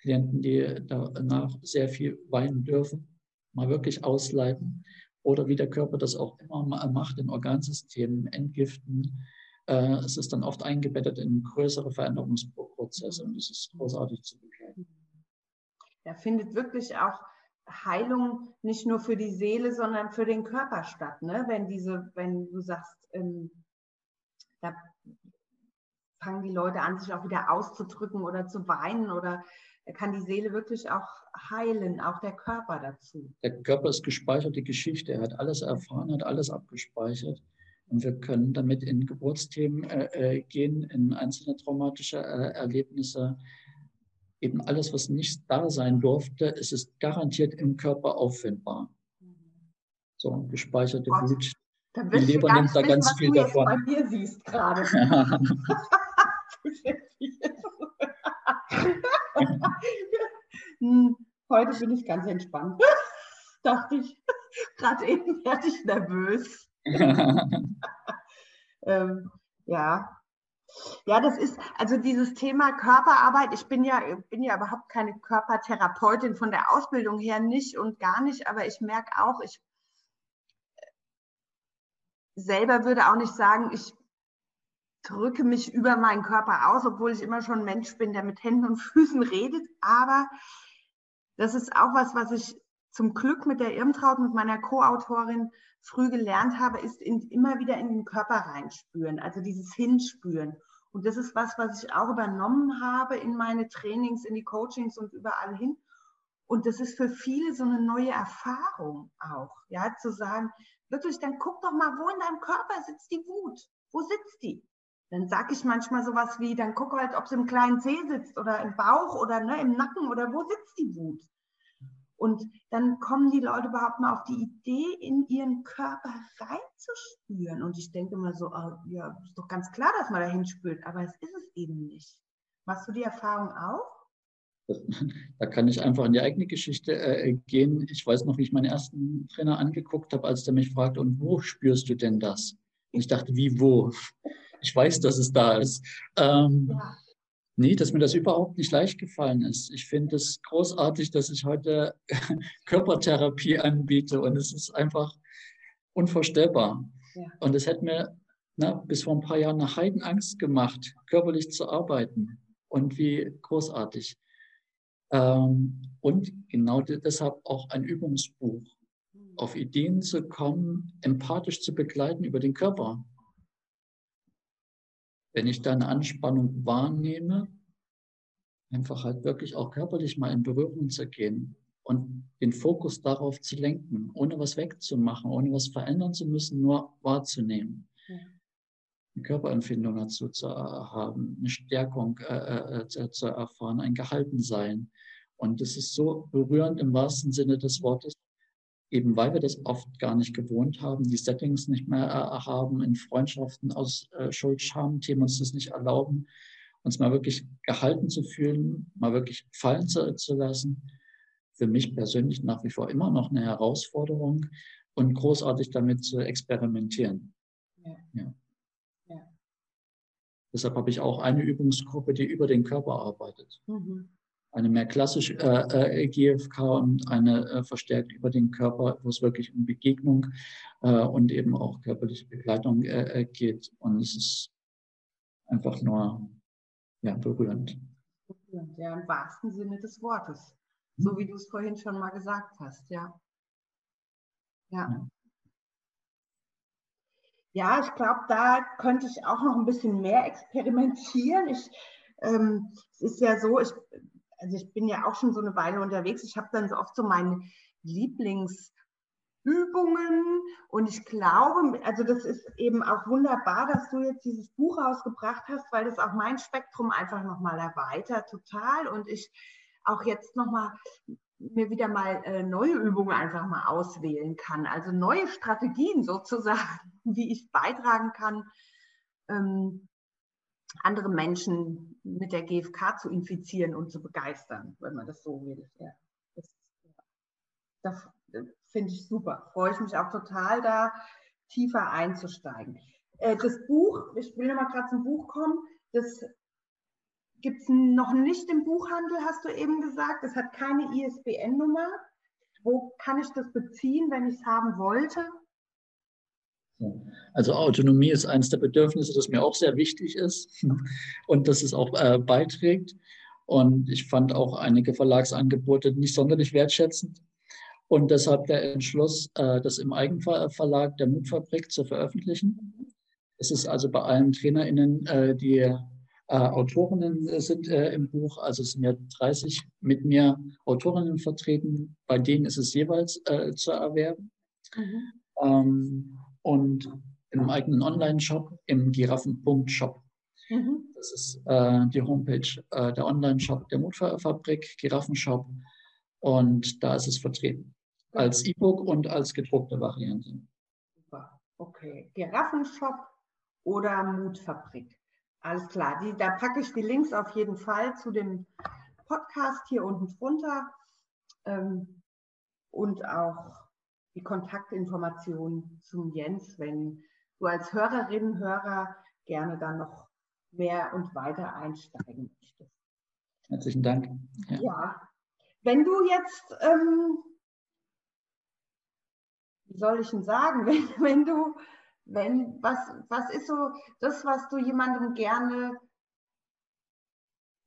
Klienten, die danach sehr viel weinen dürfen, mal wirklich ausleiten oder wie der Körper das auch immer macht in Organsystemen, entgiften. Äh, es ist dann oft eingebettet in größere Veränderungsprozesse und es ist großartig zu begleiten. Da findet wirklich auch Heilung nicht nur für die Seele, sondern für den Körper statt. Ne? Wenn diese, wenn du sagst, ähm, da fangen die Leute an, sich auch wieder auszudrücken oder zu weinen oder kann die Seele wirklich auch heilen, auch der Körper dazu. Der Körper ist gespeicherte Geschichte, er hat alles erfahren, hat alles abgespeichert. Und wir können damit in Geburtsthemen äh, äh, gehen, in einzelne traumatische äh, Erlebnisse. Eben alles, was nicht da sein durfte, es ist garantiert im Körper auffindbar. So, gespeicherte Gott, Wut. Die Leber nimmt da ganz viel davon. Was du jetzt bei mir siehst gerade. hm, heute bin ich ganz entspannt. Dachte ich. Gerade eben werde ich nervös. ähm, ja. Ja, das ist also dieses Thema Körperarbeit. Ich bin ja, bin ja überhaupt keine Körpertherapeutin von der Ausbildung her nicht und gar nicht, aber ich merke auch, ich selber würde auch nicht sagen, ich drücke mich über meinen Körper aus, obwohl ich immer schon ein Mensch bin, der mit Händen und Füßen redet. Aber das ist auch was, was ich zum Glück mit der Irmtraut, mit meiner Co-Autorin früh gelernt habe, ist in, immer wieder in den Körper reinspüren, also dieses Hinspüren. Und das ist was, was ich auch übernommen habe in meine Trainings, in die Coachings und überall hin. Und das ist für viele so eine neue Erfahrung auch, ja, zu sagen, wirklich, dann guck doch mal, wo in deinem Körper sitzt die Wut? Wo sitzt die? Dann sage ich manchmal sowas wie, dann guck halt, ob es im kleinen Zeh sitzt oder im Bauch oder ne, im Nacken oder wo sitzt die Wut. Und dann kommen die Leute überhaupt mal auf die Idee, in ihren Körper reinzuspüren. Und ich denke immer so, oh, ja, ist doch ganz klar, dass man da hinspürt, aber es ist es eben nicht. Machst du die Erfahrung auch? Da kann ich einfach in die eigene Geschichte äh, gehen. Ich weiß noch, wie ich meinen ersten Trainer angeguckt habe, als der mich fragte, und wo spürst du denn das? Und ich dachte, wie wo? Ich weiß, dass es da ist. Ähm, ja. Nee, dass mir das überhaupt nicht leicht gefallen ist. Ich finde es großartig, dass ich heute Körpertherapie anbiete und es ist einfach unvorstellbar. Ja. Und es hat mir na, bis vor ein paar Jahren eine Heidenangst gemacht, körperlich zu arbeiten. Und wie großartig. Ähm, und genau deshalb auch ein Übungsbuch, hm. auf Ideen zu kommen, empathisch zu begleiten über den Körper. Wenn ich da eine Anspannung wahrnehme, einfach halt wirklich auch körperlich mal in Berührung zu gehen und den Fokus darauf zu lenken, ohne was wegzumachen, ohne was verändern zu müssen, nur wahrzunehmen. Ja. Eine Körperempfindung dazu zu haben, eine Stärkung äh, äh, zu, erfahren, ein Gehaltensein. Und es ist so berührend im wahrsten Sinne des Wortes, eben weil wir das oft gar nicht gewohnt haben, die Settings nicht mehr äh, haben, in Freundschaften aus äh, Schuld-Scham-Themen uns das nicht erlauben, uns mal wirklich gehalten zu fühlen, mal wirklich fallen zu, zu lassen. Für mich persönlich nach wie vor immer noch eine Herausforderung und großartig damit zu experimentieren. Ja. ja. ja. Deshalb habe ich auch eine Übungsgruppe, die über den Körper arbeitet. Mhm eine mehr klassische äh, äh, GFK und eine äh, verstärkt über den Körper, wo es wirklich um Begegnung äh, und eben auch körperliche Begleitung äh, äh, geht. Und es ist einfach nur ja, berührend. Ja, im wahrsten Sinne des Wortes. So wie du es vorhin schon mal gesagt hast, ja. Ja. Ja, ich glaube, da könnte ich auch noch ein bisschen mehr experimentieren. Ich, ähm, es ist ja so, ich also ich bin ja auch schon so eine Weile unterwegs. Ich habe dann so oft so meine Lieblingsübungen und ich glaube, also das ist eben auch wunderbar, dass du jetzt dieses Buch rausgebracht hast, weil das auch mein Spektrum einfach nochmal erweitert total und ich auch jetzt nochmal mir wieder mal äh, neue Übungen einfach mal auswählen kann, also neue Strategien sozusagen, wie ich beitragen kann, ähm, andere Menschen mit der GfK zu infizieren und zu begeistern, wenn man das so will. Ja, das, das finde ich super. Freue ich mich auch total, da tiefer einzusteigen. Äh, das Buch, ich will nochmal gerade zum Buch kommen, das gibt es noch nicht im Buchhandel, hast du eben gesagt. Das hat keine ISBN-Nummer. Wo kann ich das beziehen, wenn ich es haben wollte? Also Autonomie ist eines der Bedürfnisse, das mir auch sehr wichtig ist und das es auch äh, beiträgt. Und ich fand auch einige Verlagsangebote nicht sonderlich wertschätzend. Und deshalb der Entschluss, äh, das im Eigenverlag der Mutfabrik zu veröffentlichen. Es ist also bei allen TrainerInnen, äh, die äh, Autorinnen sind äh, im Buch, also es sind ja 30 mit mir Autorinnen vertreten, bei denen ist es jeweils äh, zu erwerben. Mhm. Ähm, und im eigenen Online-Shop, im Giraffen.shop. Mhm. Das ist äh, die Homepage, äh, der Online-Shop der Mutfabrik, Giraffenshop. Und da ist es vertreten. Als E-Book und als gedruckte Variante. Super. Okay. Giraffenshop oder Mutfabrik. Alles klar. Die, da packe ich die Links auf jeden Fall zu dem Podcast hier unten drunter. Ähm, und auch die Kontaktinformationen zum Jens, wenn du als Hörerin, Hörer gerne dann noch mehr und weiter einsteigen möchtest. Herzlichen Dank. Ja, ja. wenn du jetzt, ähm, wie soll ich denn sagen, wenn, wenn du, wenn, was, was ist so das, was du jemandem gerne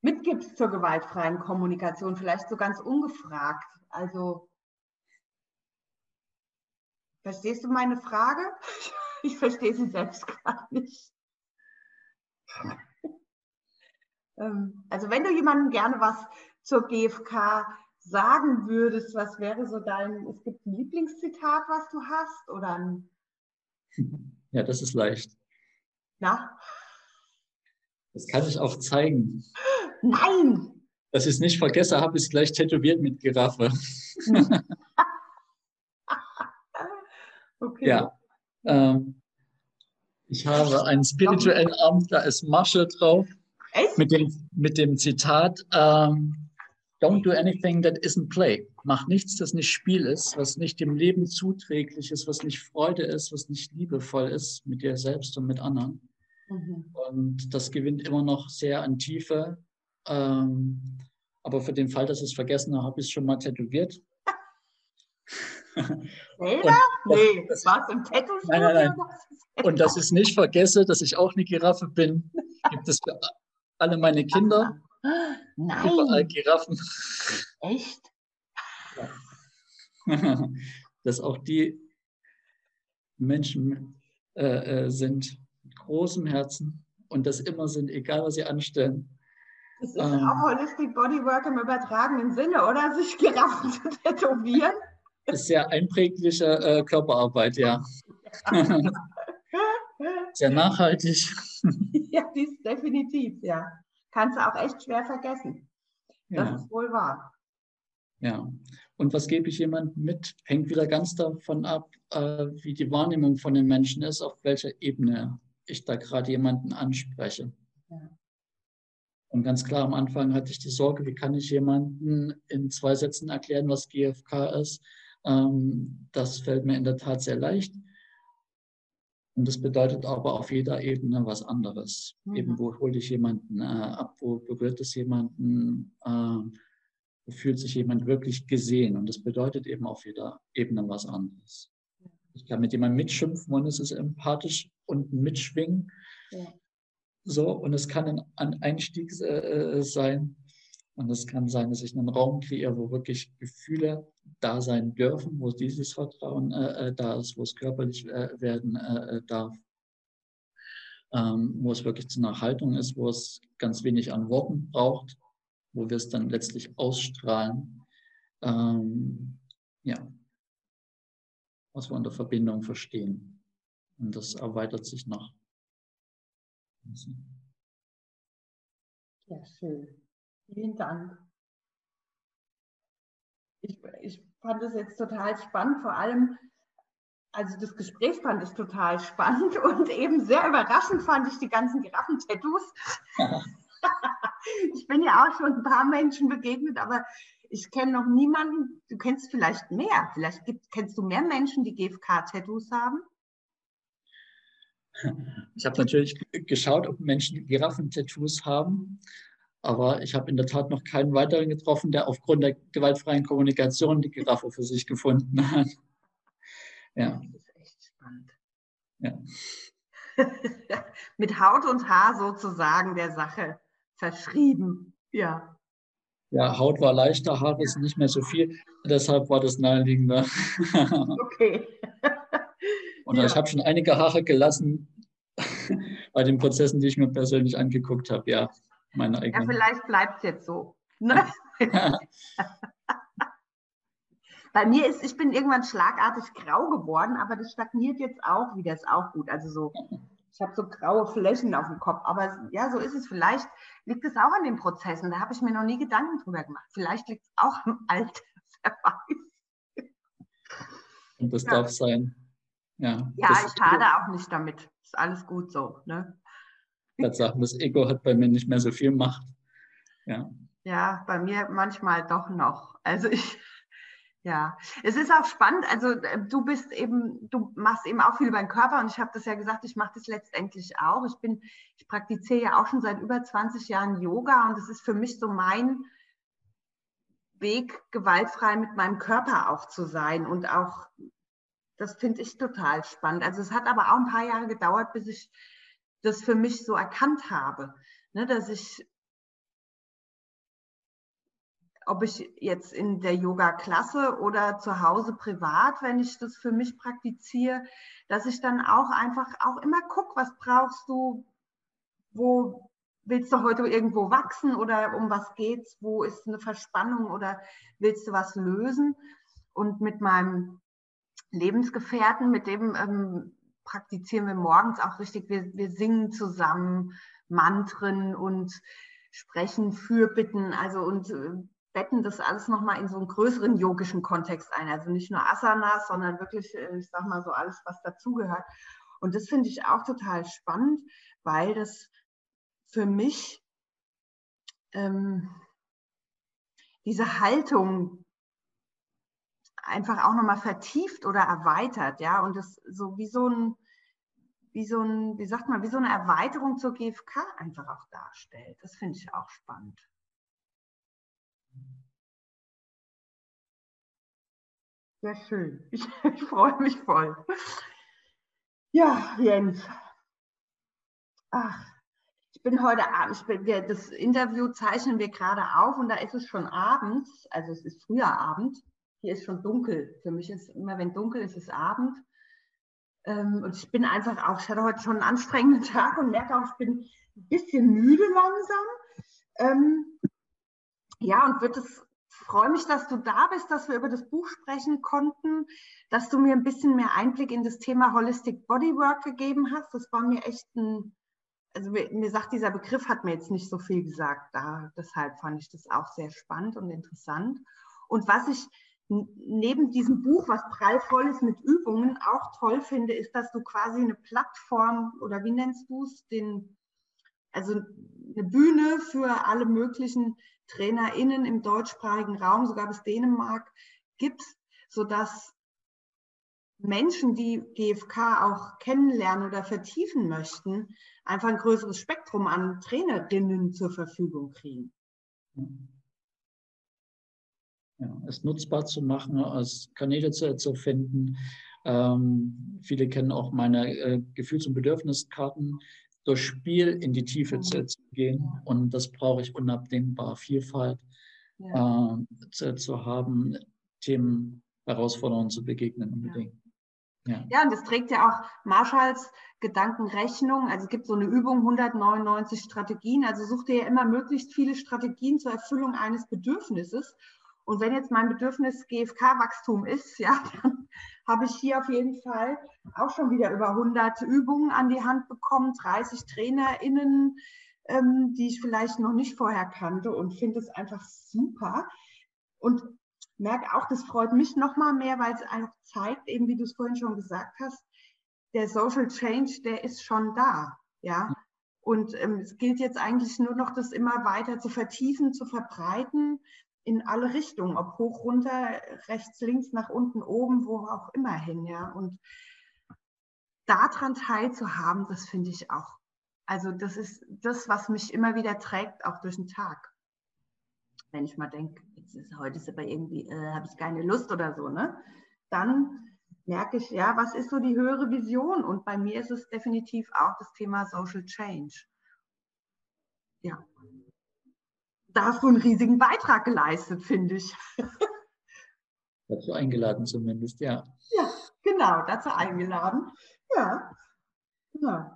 mitgibst zur gewaltfreien Kommunikation, vielleicht so ganz ungefragt? Also Verstehst du meine Frage? Ich verstehe sie selbst gar nicht. Ähm, also wenn du jemandem gerne was zur GfK sagen würdest, was wäre so dein, es gibt ein Lieblingszitat, was du hast oder ein Ja, das ist leicht. Na? Das kann ich auch zeigen. Nein! Dass ich es nicht vergesse, habe ich es gleich tätowiert mit Giraffe. Okay. Ja. Ähm, ich habe einen spirituellen Arm, da ist Masche drauf. Echt? Mit dem, mit dem Zitat, ähm, Don't do anything that isn't play. Mach nichts, das nicht Spiel ist, was nicht dem Leben zuträglich ist, was nicht Freude ist, was nicht liebevoll ist mit dir selbst und mit anderen. Mhm. Und das gewinnt immer noch sehr an Tiefe. Ähm, aber für den Fall, dass ich es vergessen habe, habe ich es schon mal tätowiert. Selber? Nee, das war im Tattoo. Nein, nein, nein. Und dass ich nicht vergesse, dass ich auch eine Giraffe bin, gibt es für alle meine Kinder. Nein. Überall Giraffen. Echt? Ja. Dass auch die Menschen äh, äh, sind mit großem Herzen und das immer sind, egal was sie anstellen. Das ist ähm, auch Holistic Bodywork im übertragenen Sinne, oder? Sich Giraffen zu tätowieren sehr einprägliche äh, Körperarbeit, ja. sehr nachhaltig. Ja, definitiv, ja. Kannst du auch echt schwer vergessen. Das ja. ist wohl wahr. Ja. Und was gebe ich jemandem mit, hängt wieder ganz davon ab, äh, wie die Wahrnehmung von den Menschen ist, auf welcher Ebene ich da gerade jemanden anspreche. Ja. Und ganz klar, am Anfang hatte ich die Sorge, wie kann ich jemanden in zwei Sätzen erklären, was GFK ist. Ähm, das fällt mir in der Tat sehr leicht. Und das bedeutet aber auf jeder Ebene was anderes. Mhm. Eben, wo hole ich jemanden äh, ab, wo berührt es jemanden, äh, wo fühlt sich jemand wirklich gesehen. Und das bedeutet eben auf jeder Ebene was anderes. Ich kann mit jemandem mitschimpfen und es ist empathisch und mitschwingen. Ja. So, und es kann ein Einstieg äh, äh, sein. Und es kann sein, dass ich einen Raum kreiere, wo wirklich Gefühle da sein dürfen, wo dieses Vertrauen äh, äh da ist, wo es körperlich äh, werden äh, darf, ähm, wo es wirklich zu einer Haltung ist, wo es ganz wenig an Worten braucht, wo wir es dann letztlich ausstrahlen. Ähm, ja, was wir unter Verbindung verstehen. Und das erweitert sich noch. Ja, schön. Vielen Dank. Ich, ich fand es jetzt total spannend, vor allem, also das Gespräch fand ich total spannend und eben sehr überraschend fand ich die ganzen Giraffen-Tattoos. ich bin ja auch schon ein paar Menschen begegnet, aber ich kenne noch niemanden, du kennst vielleicht mehr, vielleicht gibt, kennst du mehr Menschen, die GFK-Tattoos haben? Ich habe natürlich geschaut, ob Menschen Giraffen-Tattoos haben, aber ich habe in der Tat noch keinen weiteren getroffen, der aufgrund der gewaltfreien Kommunikation die Giraffe für sich gefunden hat. Ja. Das ist echt spannend. Ja. Mit Haut und Haar sozusagen der Sache verschrieben. Ja. Ja, Haut war leichter, Haare ist nicht mehr so viel. Deshalb war das naheliegender. okay. Und ja. ich habe schon einige Haare gelassen bei den Prozessen, die ich mir persönlich angeguckt habe. Ja, meine eigenen. Ja, vielleicht bleibt es jetzt so. Ne? bei mir ist, ich bin irgendwann schlagartig grau geworden, aber das stagniert jetzt auch wieder, ist auch gut. Also so, ich habe so graue Flächen auf dem Kopf. Aber ja, so ist es. Vielleicht liegt es auch an den Prozessen. Da habe ich mir noch nie Gedanken drüber gemacht. Vielleicht liegt es auch im Alter. Und das ja. darf sein. Ja, ja ich hade auch nicht damit. Ist alles gut so. Ne? Tatsache, das Ego hat bei mir nicht mehr so viel Macht. Ja. Ja, bei mir manchmal doch noch. Also ich, ja, es ist auch spannend. Also äh, du bist eben, du machst eben auch viel über den Körper und ich habe das ja gesagt, ich mache das letztendlich auch. Ich bin, ich praktiziere ja auch schon seit über 20 Jahren Yoga und es ist für mich so mein Weg, gewaltfrei mit meinem Körper auch zu sein und auch das finde ich total spannend. Also es hat aber auch ein paar Jahre gedauert, bis ich das für mich so erkannt habe, ne, dass ich, ob ich jetzt in der Yoga-Klasse oder zu Hause privat, wenn ich das für mich praktiziere, dass ich dann auch einfach auch immer gucke, was brauchst du, wo willst du heute irgendwo wachsen oder um was geht's, wo ist eine Verspannung oder willst du was lösen? Und mit meinem Lebensgefährten, mit dem ähm, praktizieren wir morgens auch richtig. Wir, wir singen zusammen Mantren und sprechen Fürbitten, also und äh, betten das alles nochmal in so einen größeren yogischen Kontext ein. Also nicht nur Asanas, sondern wirklich, äh, ich sag mal so alles, was dazugehört. Und das finde ich auch total spannend, weil das für mich ähm, diese Haltung einfach auch nochmal vertieft oder erweitert, ja, und das so wie so ein, wie so ein, wie sagt man, wie so eine Erweiterung zur GfK einfach auch darstellt. Das finde ich auch spannend. Sehr schön. Ich, ich freue mich voll. Ja, Jens. Ach, ich bin heute Abend, bin, wir, das Interview zeichnen wir gerade auf und da ist es schon abends, also es ist früher Abend hier ist schon dunkel. Für mich ist immer, wenn dunkel ist, ist Abend. Ähm, und ich bin einfach auch, ich hatte heute schon einen anstrengenden Tag und merke auch, ich bin ein bisschen müde langsam. Ähm, ja, und wird es, freue mich, dass du da bist, dass wir über das Buch sprechen konnten, dass du mir ein bisschen mehr Einblick in das Thema Holistic Bodywork gegeben hast. Das war mir echt ein, also mir, sagt dieser Begriff, hat mir jetzt nicht so viel gesagt. Da, deshalb fand ich das auch sehr spannend und interessant. Und was ich neben diesem Buch, was prallvoll ist mit Übungen, auch toll finde, ist, dass du quasi eine Plattform oder wie nennst du es, den, also eine Bühne für alle möglichen TrainerInnen im deutschsprachigen Raum, sogar bis Dänemark, gibst, sodass Menschen, die GFK auch kennenlernen oder vertiefen möchten, einfach ein größeres Spektrum an Trainerinnen zur Verfügung kriegen. Ja, es nutzbar zu machen, als Kanäle zu, zu finden. Ähm, viele kennen auch meine äh, Gefühls- und Bedürfniskarten, durch Spiel in die Tiefe zu, mhm. zu gehen. Und das brauche ich unabdingbar. Vielfalt ja. äh, zu, zu, haben, Themen, Herausforderungen zu begegnen unbedingt. Ja. ja, und das trägt ja auch Marshalls Gedankenrechnung. Also es gibt so eine Übung, 199 Strategien. Also such dir ja immer möglichst viele Strategien zur Erfüllung eines Bedürfnisses. Und wenn jetzt mein Bedürfnis GFK-Wachstum ist, ja, dann habe ich hier auf jeden Fall auch schon wieder über 100 Übungen an die Hand bekommen, 30 TrainerInnen, ähm, die ich vielleicht noch nicht vorher kannte und finde es einfach super. Und merke auch, das freut mich noch mal mehr, weil es einfach zeigt, eben wie du es vorhin schon gesagt hast, der Social Change, der ist schon da, ja. Und ähm, es gilt jetzt eigentlich nur noch, das immer weiter zu vertiefen, zu verbreiten in alle Richtungen, ob hoch, runter, rechts, links, nach unten, oben, wo auch immer hin, ja. Und daran teilzuhaben, das finde ich auch. Also das ist das, was mich immer wieder trägt, auch durch den Tag wenn ich mal denke, heute ist aber irgendwie, äh, habe ich keine Lust oder so, ne? Dann merke ich, ja, was ist so die höhere Vision? Und bei mir ist es definitiv auch das Thema Social Change. Ja. Da hast du einen riesigen Beitrag geleistet, finde ich. dazu eingeladen zumindest, ja. Ja, genau, dazu eingeladen. Ja, genau.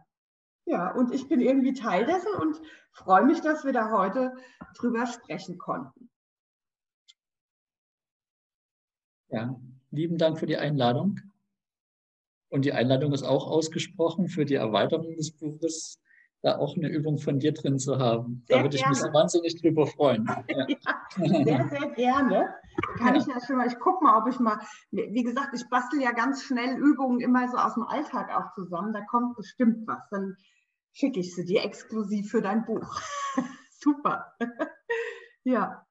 Ja, und ich bin irgendwie Teil dessen und freue mich, dass wir da heute drüber sprechen konnten. Ja, lieben Dank für die Einladung. Und die Einladung ist auch ausgesprochen für die Erweiterung des Buches, da auch eine Übung von dir drin zu haben. Sehr da würde ich mich wahnsinnig drüber freuen. Ja. ja sehr, sehr gerne. Kann ja. ich ja schon mal, ich gucke mal, ob ich mal, wie gesagt, ich bastel ja ganz schnell Übungen immer so aus dem Alltag auch zusammen. Da kommt bestimmt was. Dann schicke ich sie dir exklusiv für dein Buch. Super. ja.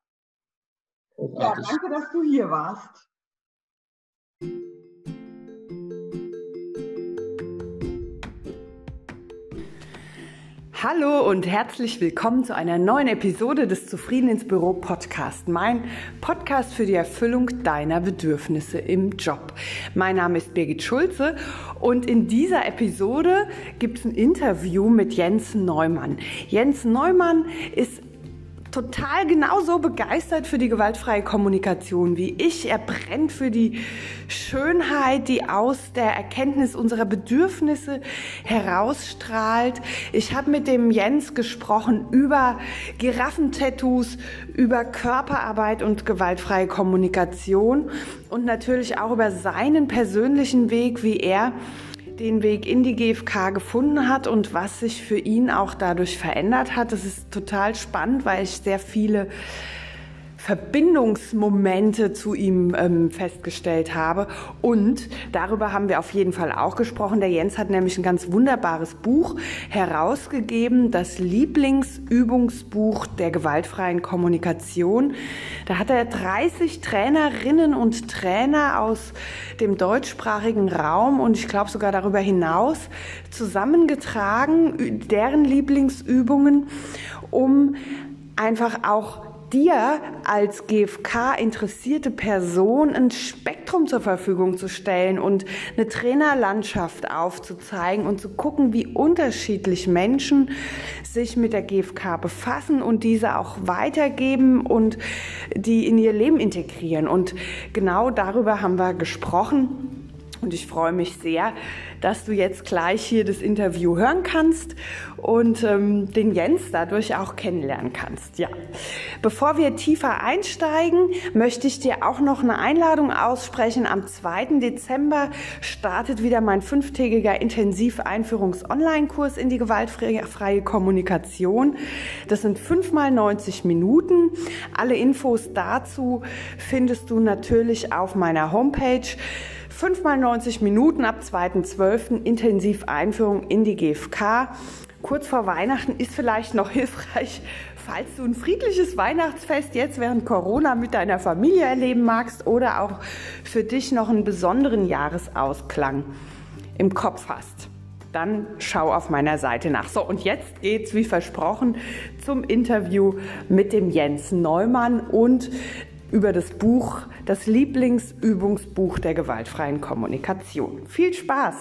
Ja, danke, dass du hier warst. Hallo und herzlich willkommen zu einer neuen Episode des Zufrieden ins Büro Podcast. Mein Podcast für die Erfüllung deiner Bedürfnisse im Job. Mein Name ist Birgit Schulze und in dieser Episode gibt es ein Interview mit Jens Neumann. Jens Neumann ist total genauso begeistert für die gewaltfreie Kommunikation wie ich. Er brennt für die Schönheit, die aus der Erkenntnis unserer Bedürfnisse herausstrahlt. Ich habe mit dem Jens gesprochen über Giraffentattoos, über Körperarbeit und gewaltfreie Kommunikation und natürlich auch über seinen persönlichen Weg, wie er den Weg in die GfK gefunden hat und was sich für ihn auch dadurch verändert hat. Das ist total spannend, weil ich sehr viele Verbindungsmomente zu ihm ähm, festgestellt habe. Und darüber haben wir auf jeden Fall auch gesprochen. Der Jens hat nämlich ein ganz wunderbares Buch herausgegeben, das Lieblingsübungsbuch der gewaltfreien Kommunikation. Da hat er 30 Trainerinnen und Trainer aus dem deutschsprachigen Raum und ich glaube sogar darüber hinaus zusammengetragen, deren Lieblingsübungen, um einfach auch dir als GFK interessierte Person ein Spektrum zur Verfügung zu stellen und eine Trainerlandschaft aufzuzeigen und zu gucken, wie unterschiedlich Menschen sich mit der GFK befassen und diese auch weitergeben und die in ihr Leben integrieren. Und genau darüber haben wir gesprochen. Und ich freue mich sehr, dass du jetzt gleich hier das Interview hören kannst und ähm, den Jens dadurch auch kennenlernen kannst. Ja. Bevor wir tiefer einsteigen, möchte ich dir auch noch eine Einladung aussprechen. Am 2. Dezember startet wieder mein fünftägiger Intensiv-Einführungs-Online-Kurs in die gewaltfreie Kommunikation. Das sind fünfmal 90 Minuten. Alle Infos dazu findest du natürlich auf meiner Homepage. 5 mal 90 Minuten ab 2.12. intensiv Einführung in die GfK. Kurz vor Weihnachten ist vielleicht noch hilfreich, falls du ein friedliches Weihnachtsfest jetzt während Corona mit deiner Familie erleben magst oder auch für dich noch einen besonderen Jahresausklang im Kopf hast. Dann schau auf meiner Seite nach. So, und jetzt geht's wie versprochen zum Interview mit dem Jens Neumann und über das Buch, das Lieblingsübungsbuch der gewaltfreien Kommunikation. Viel Spaß!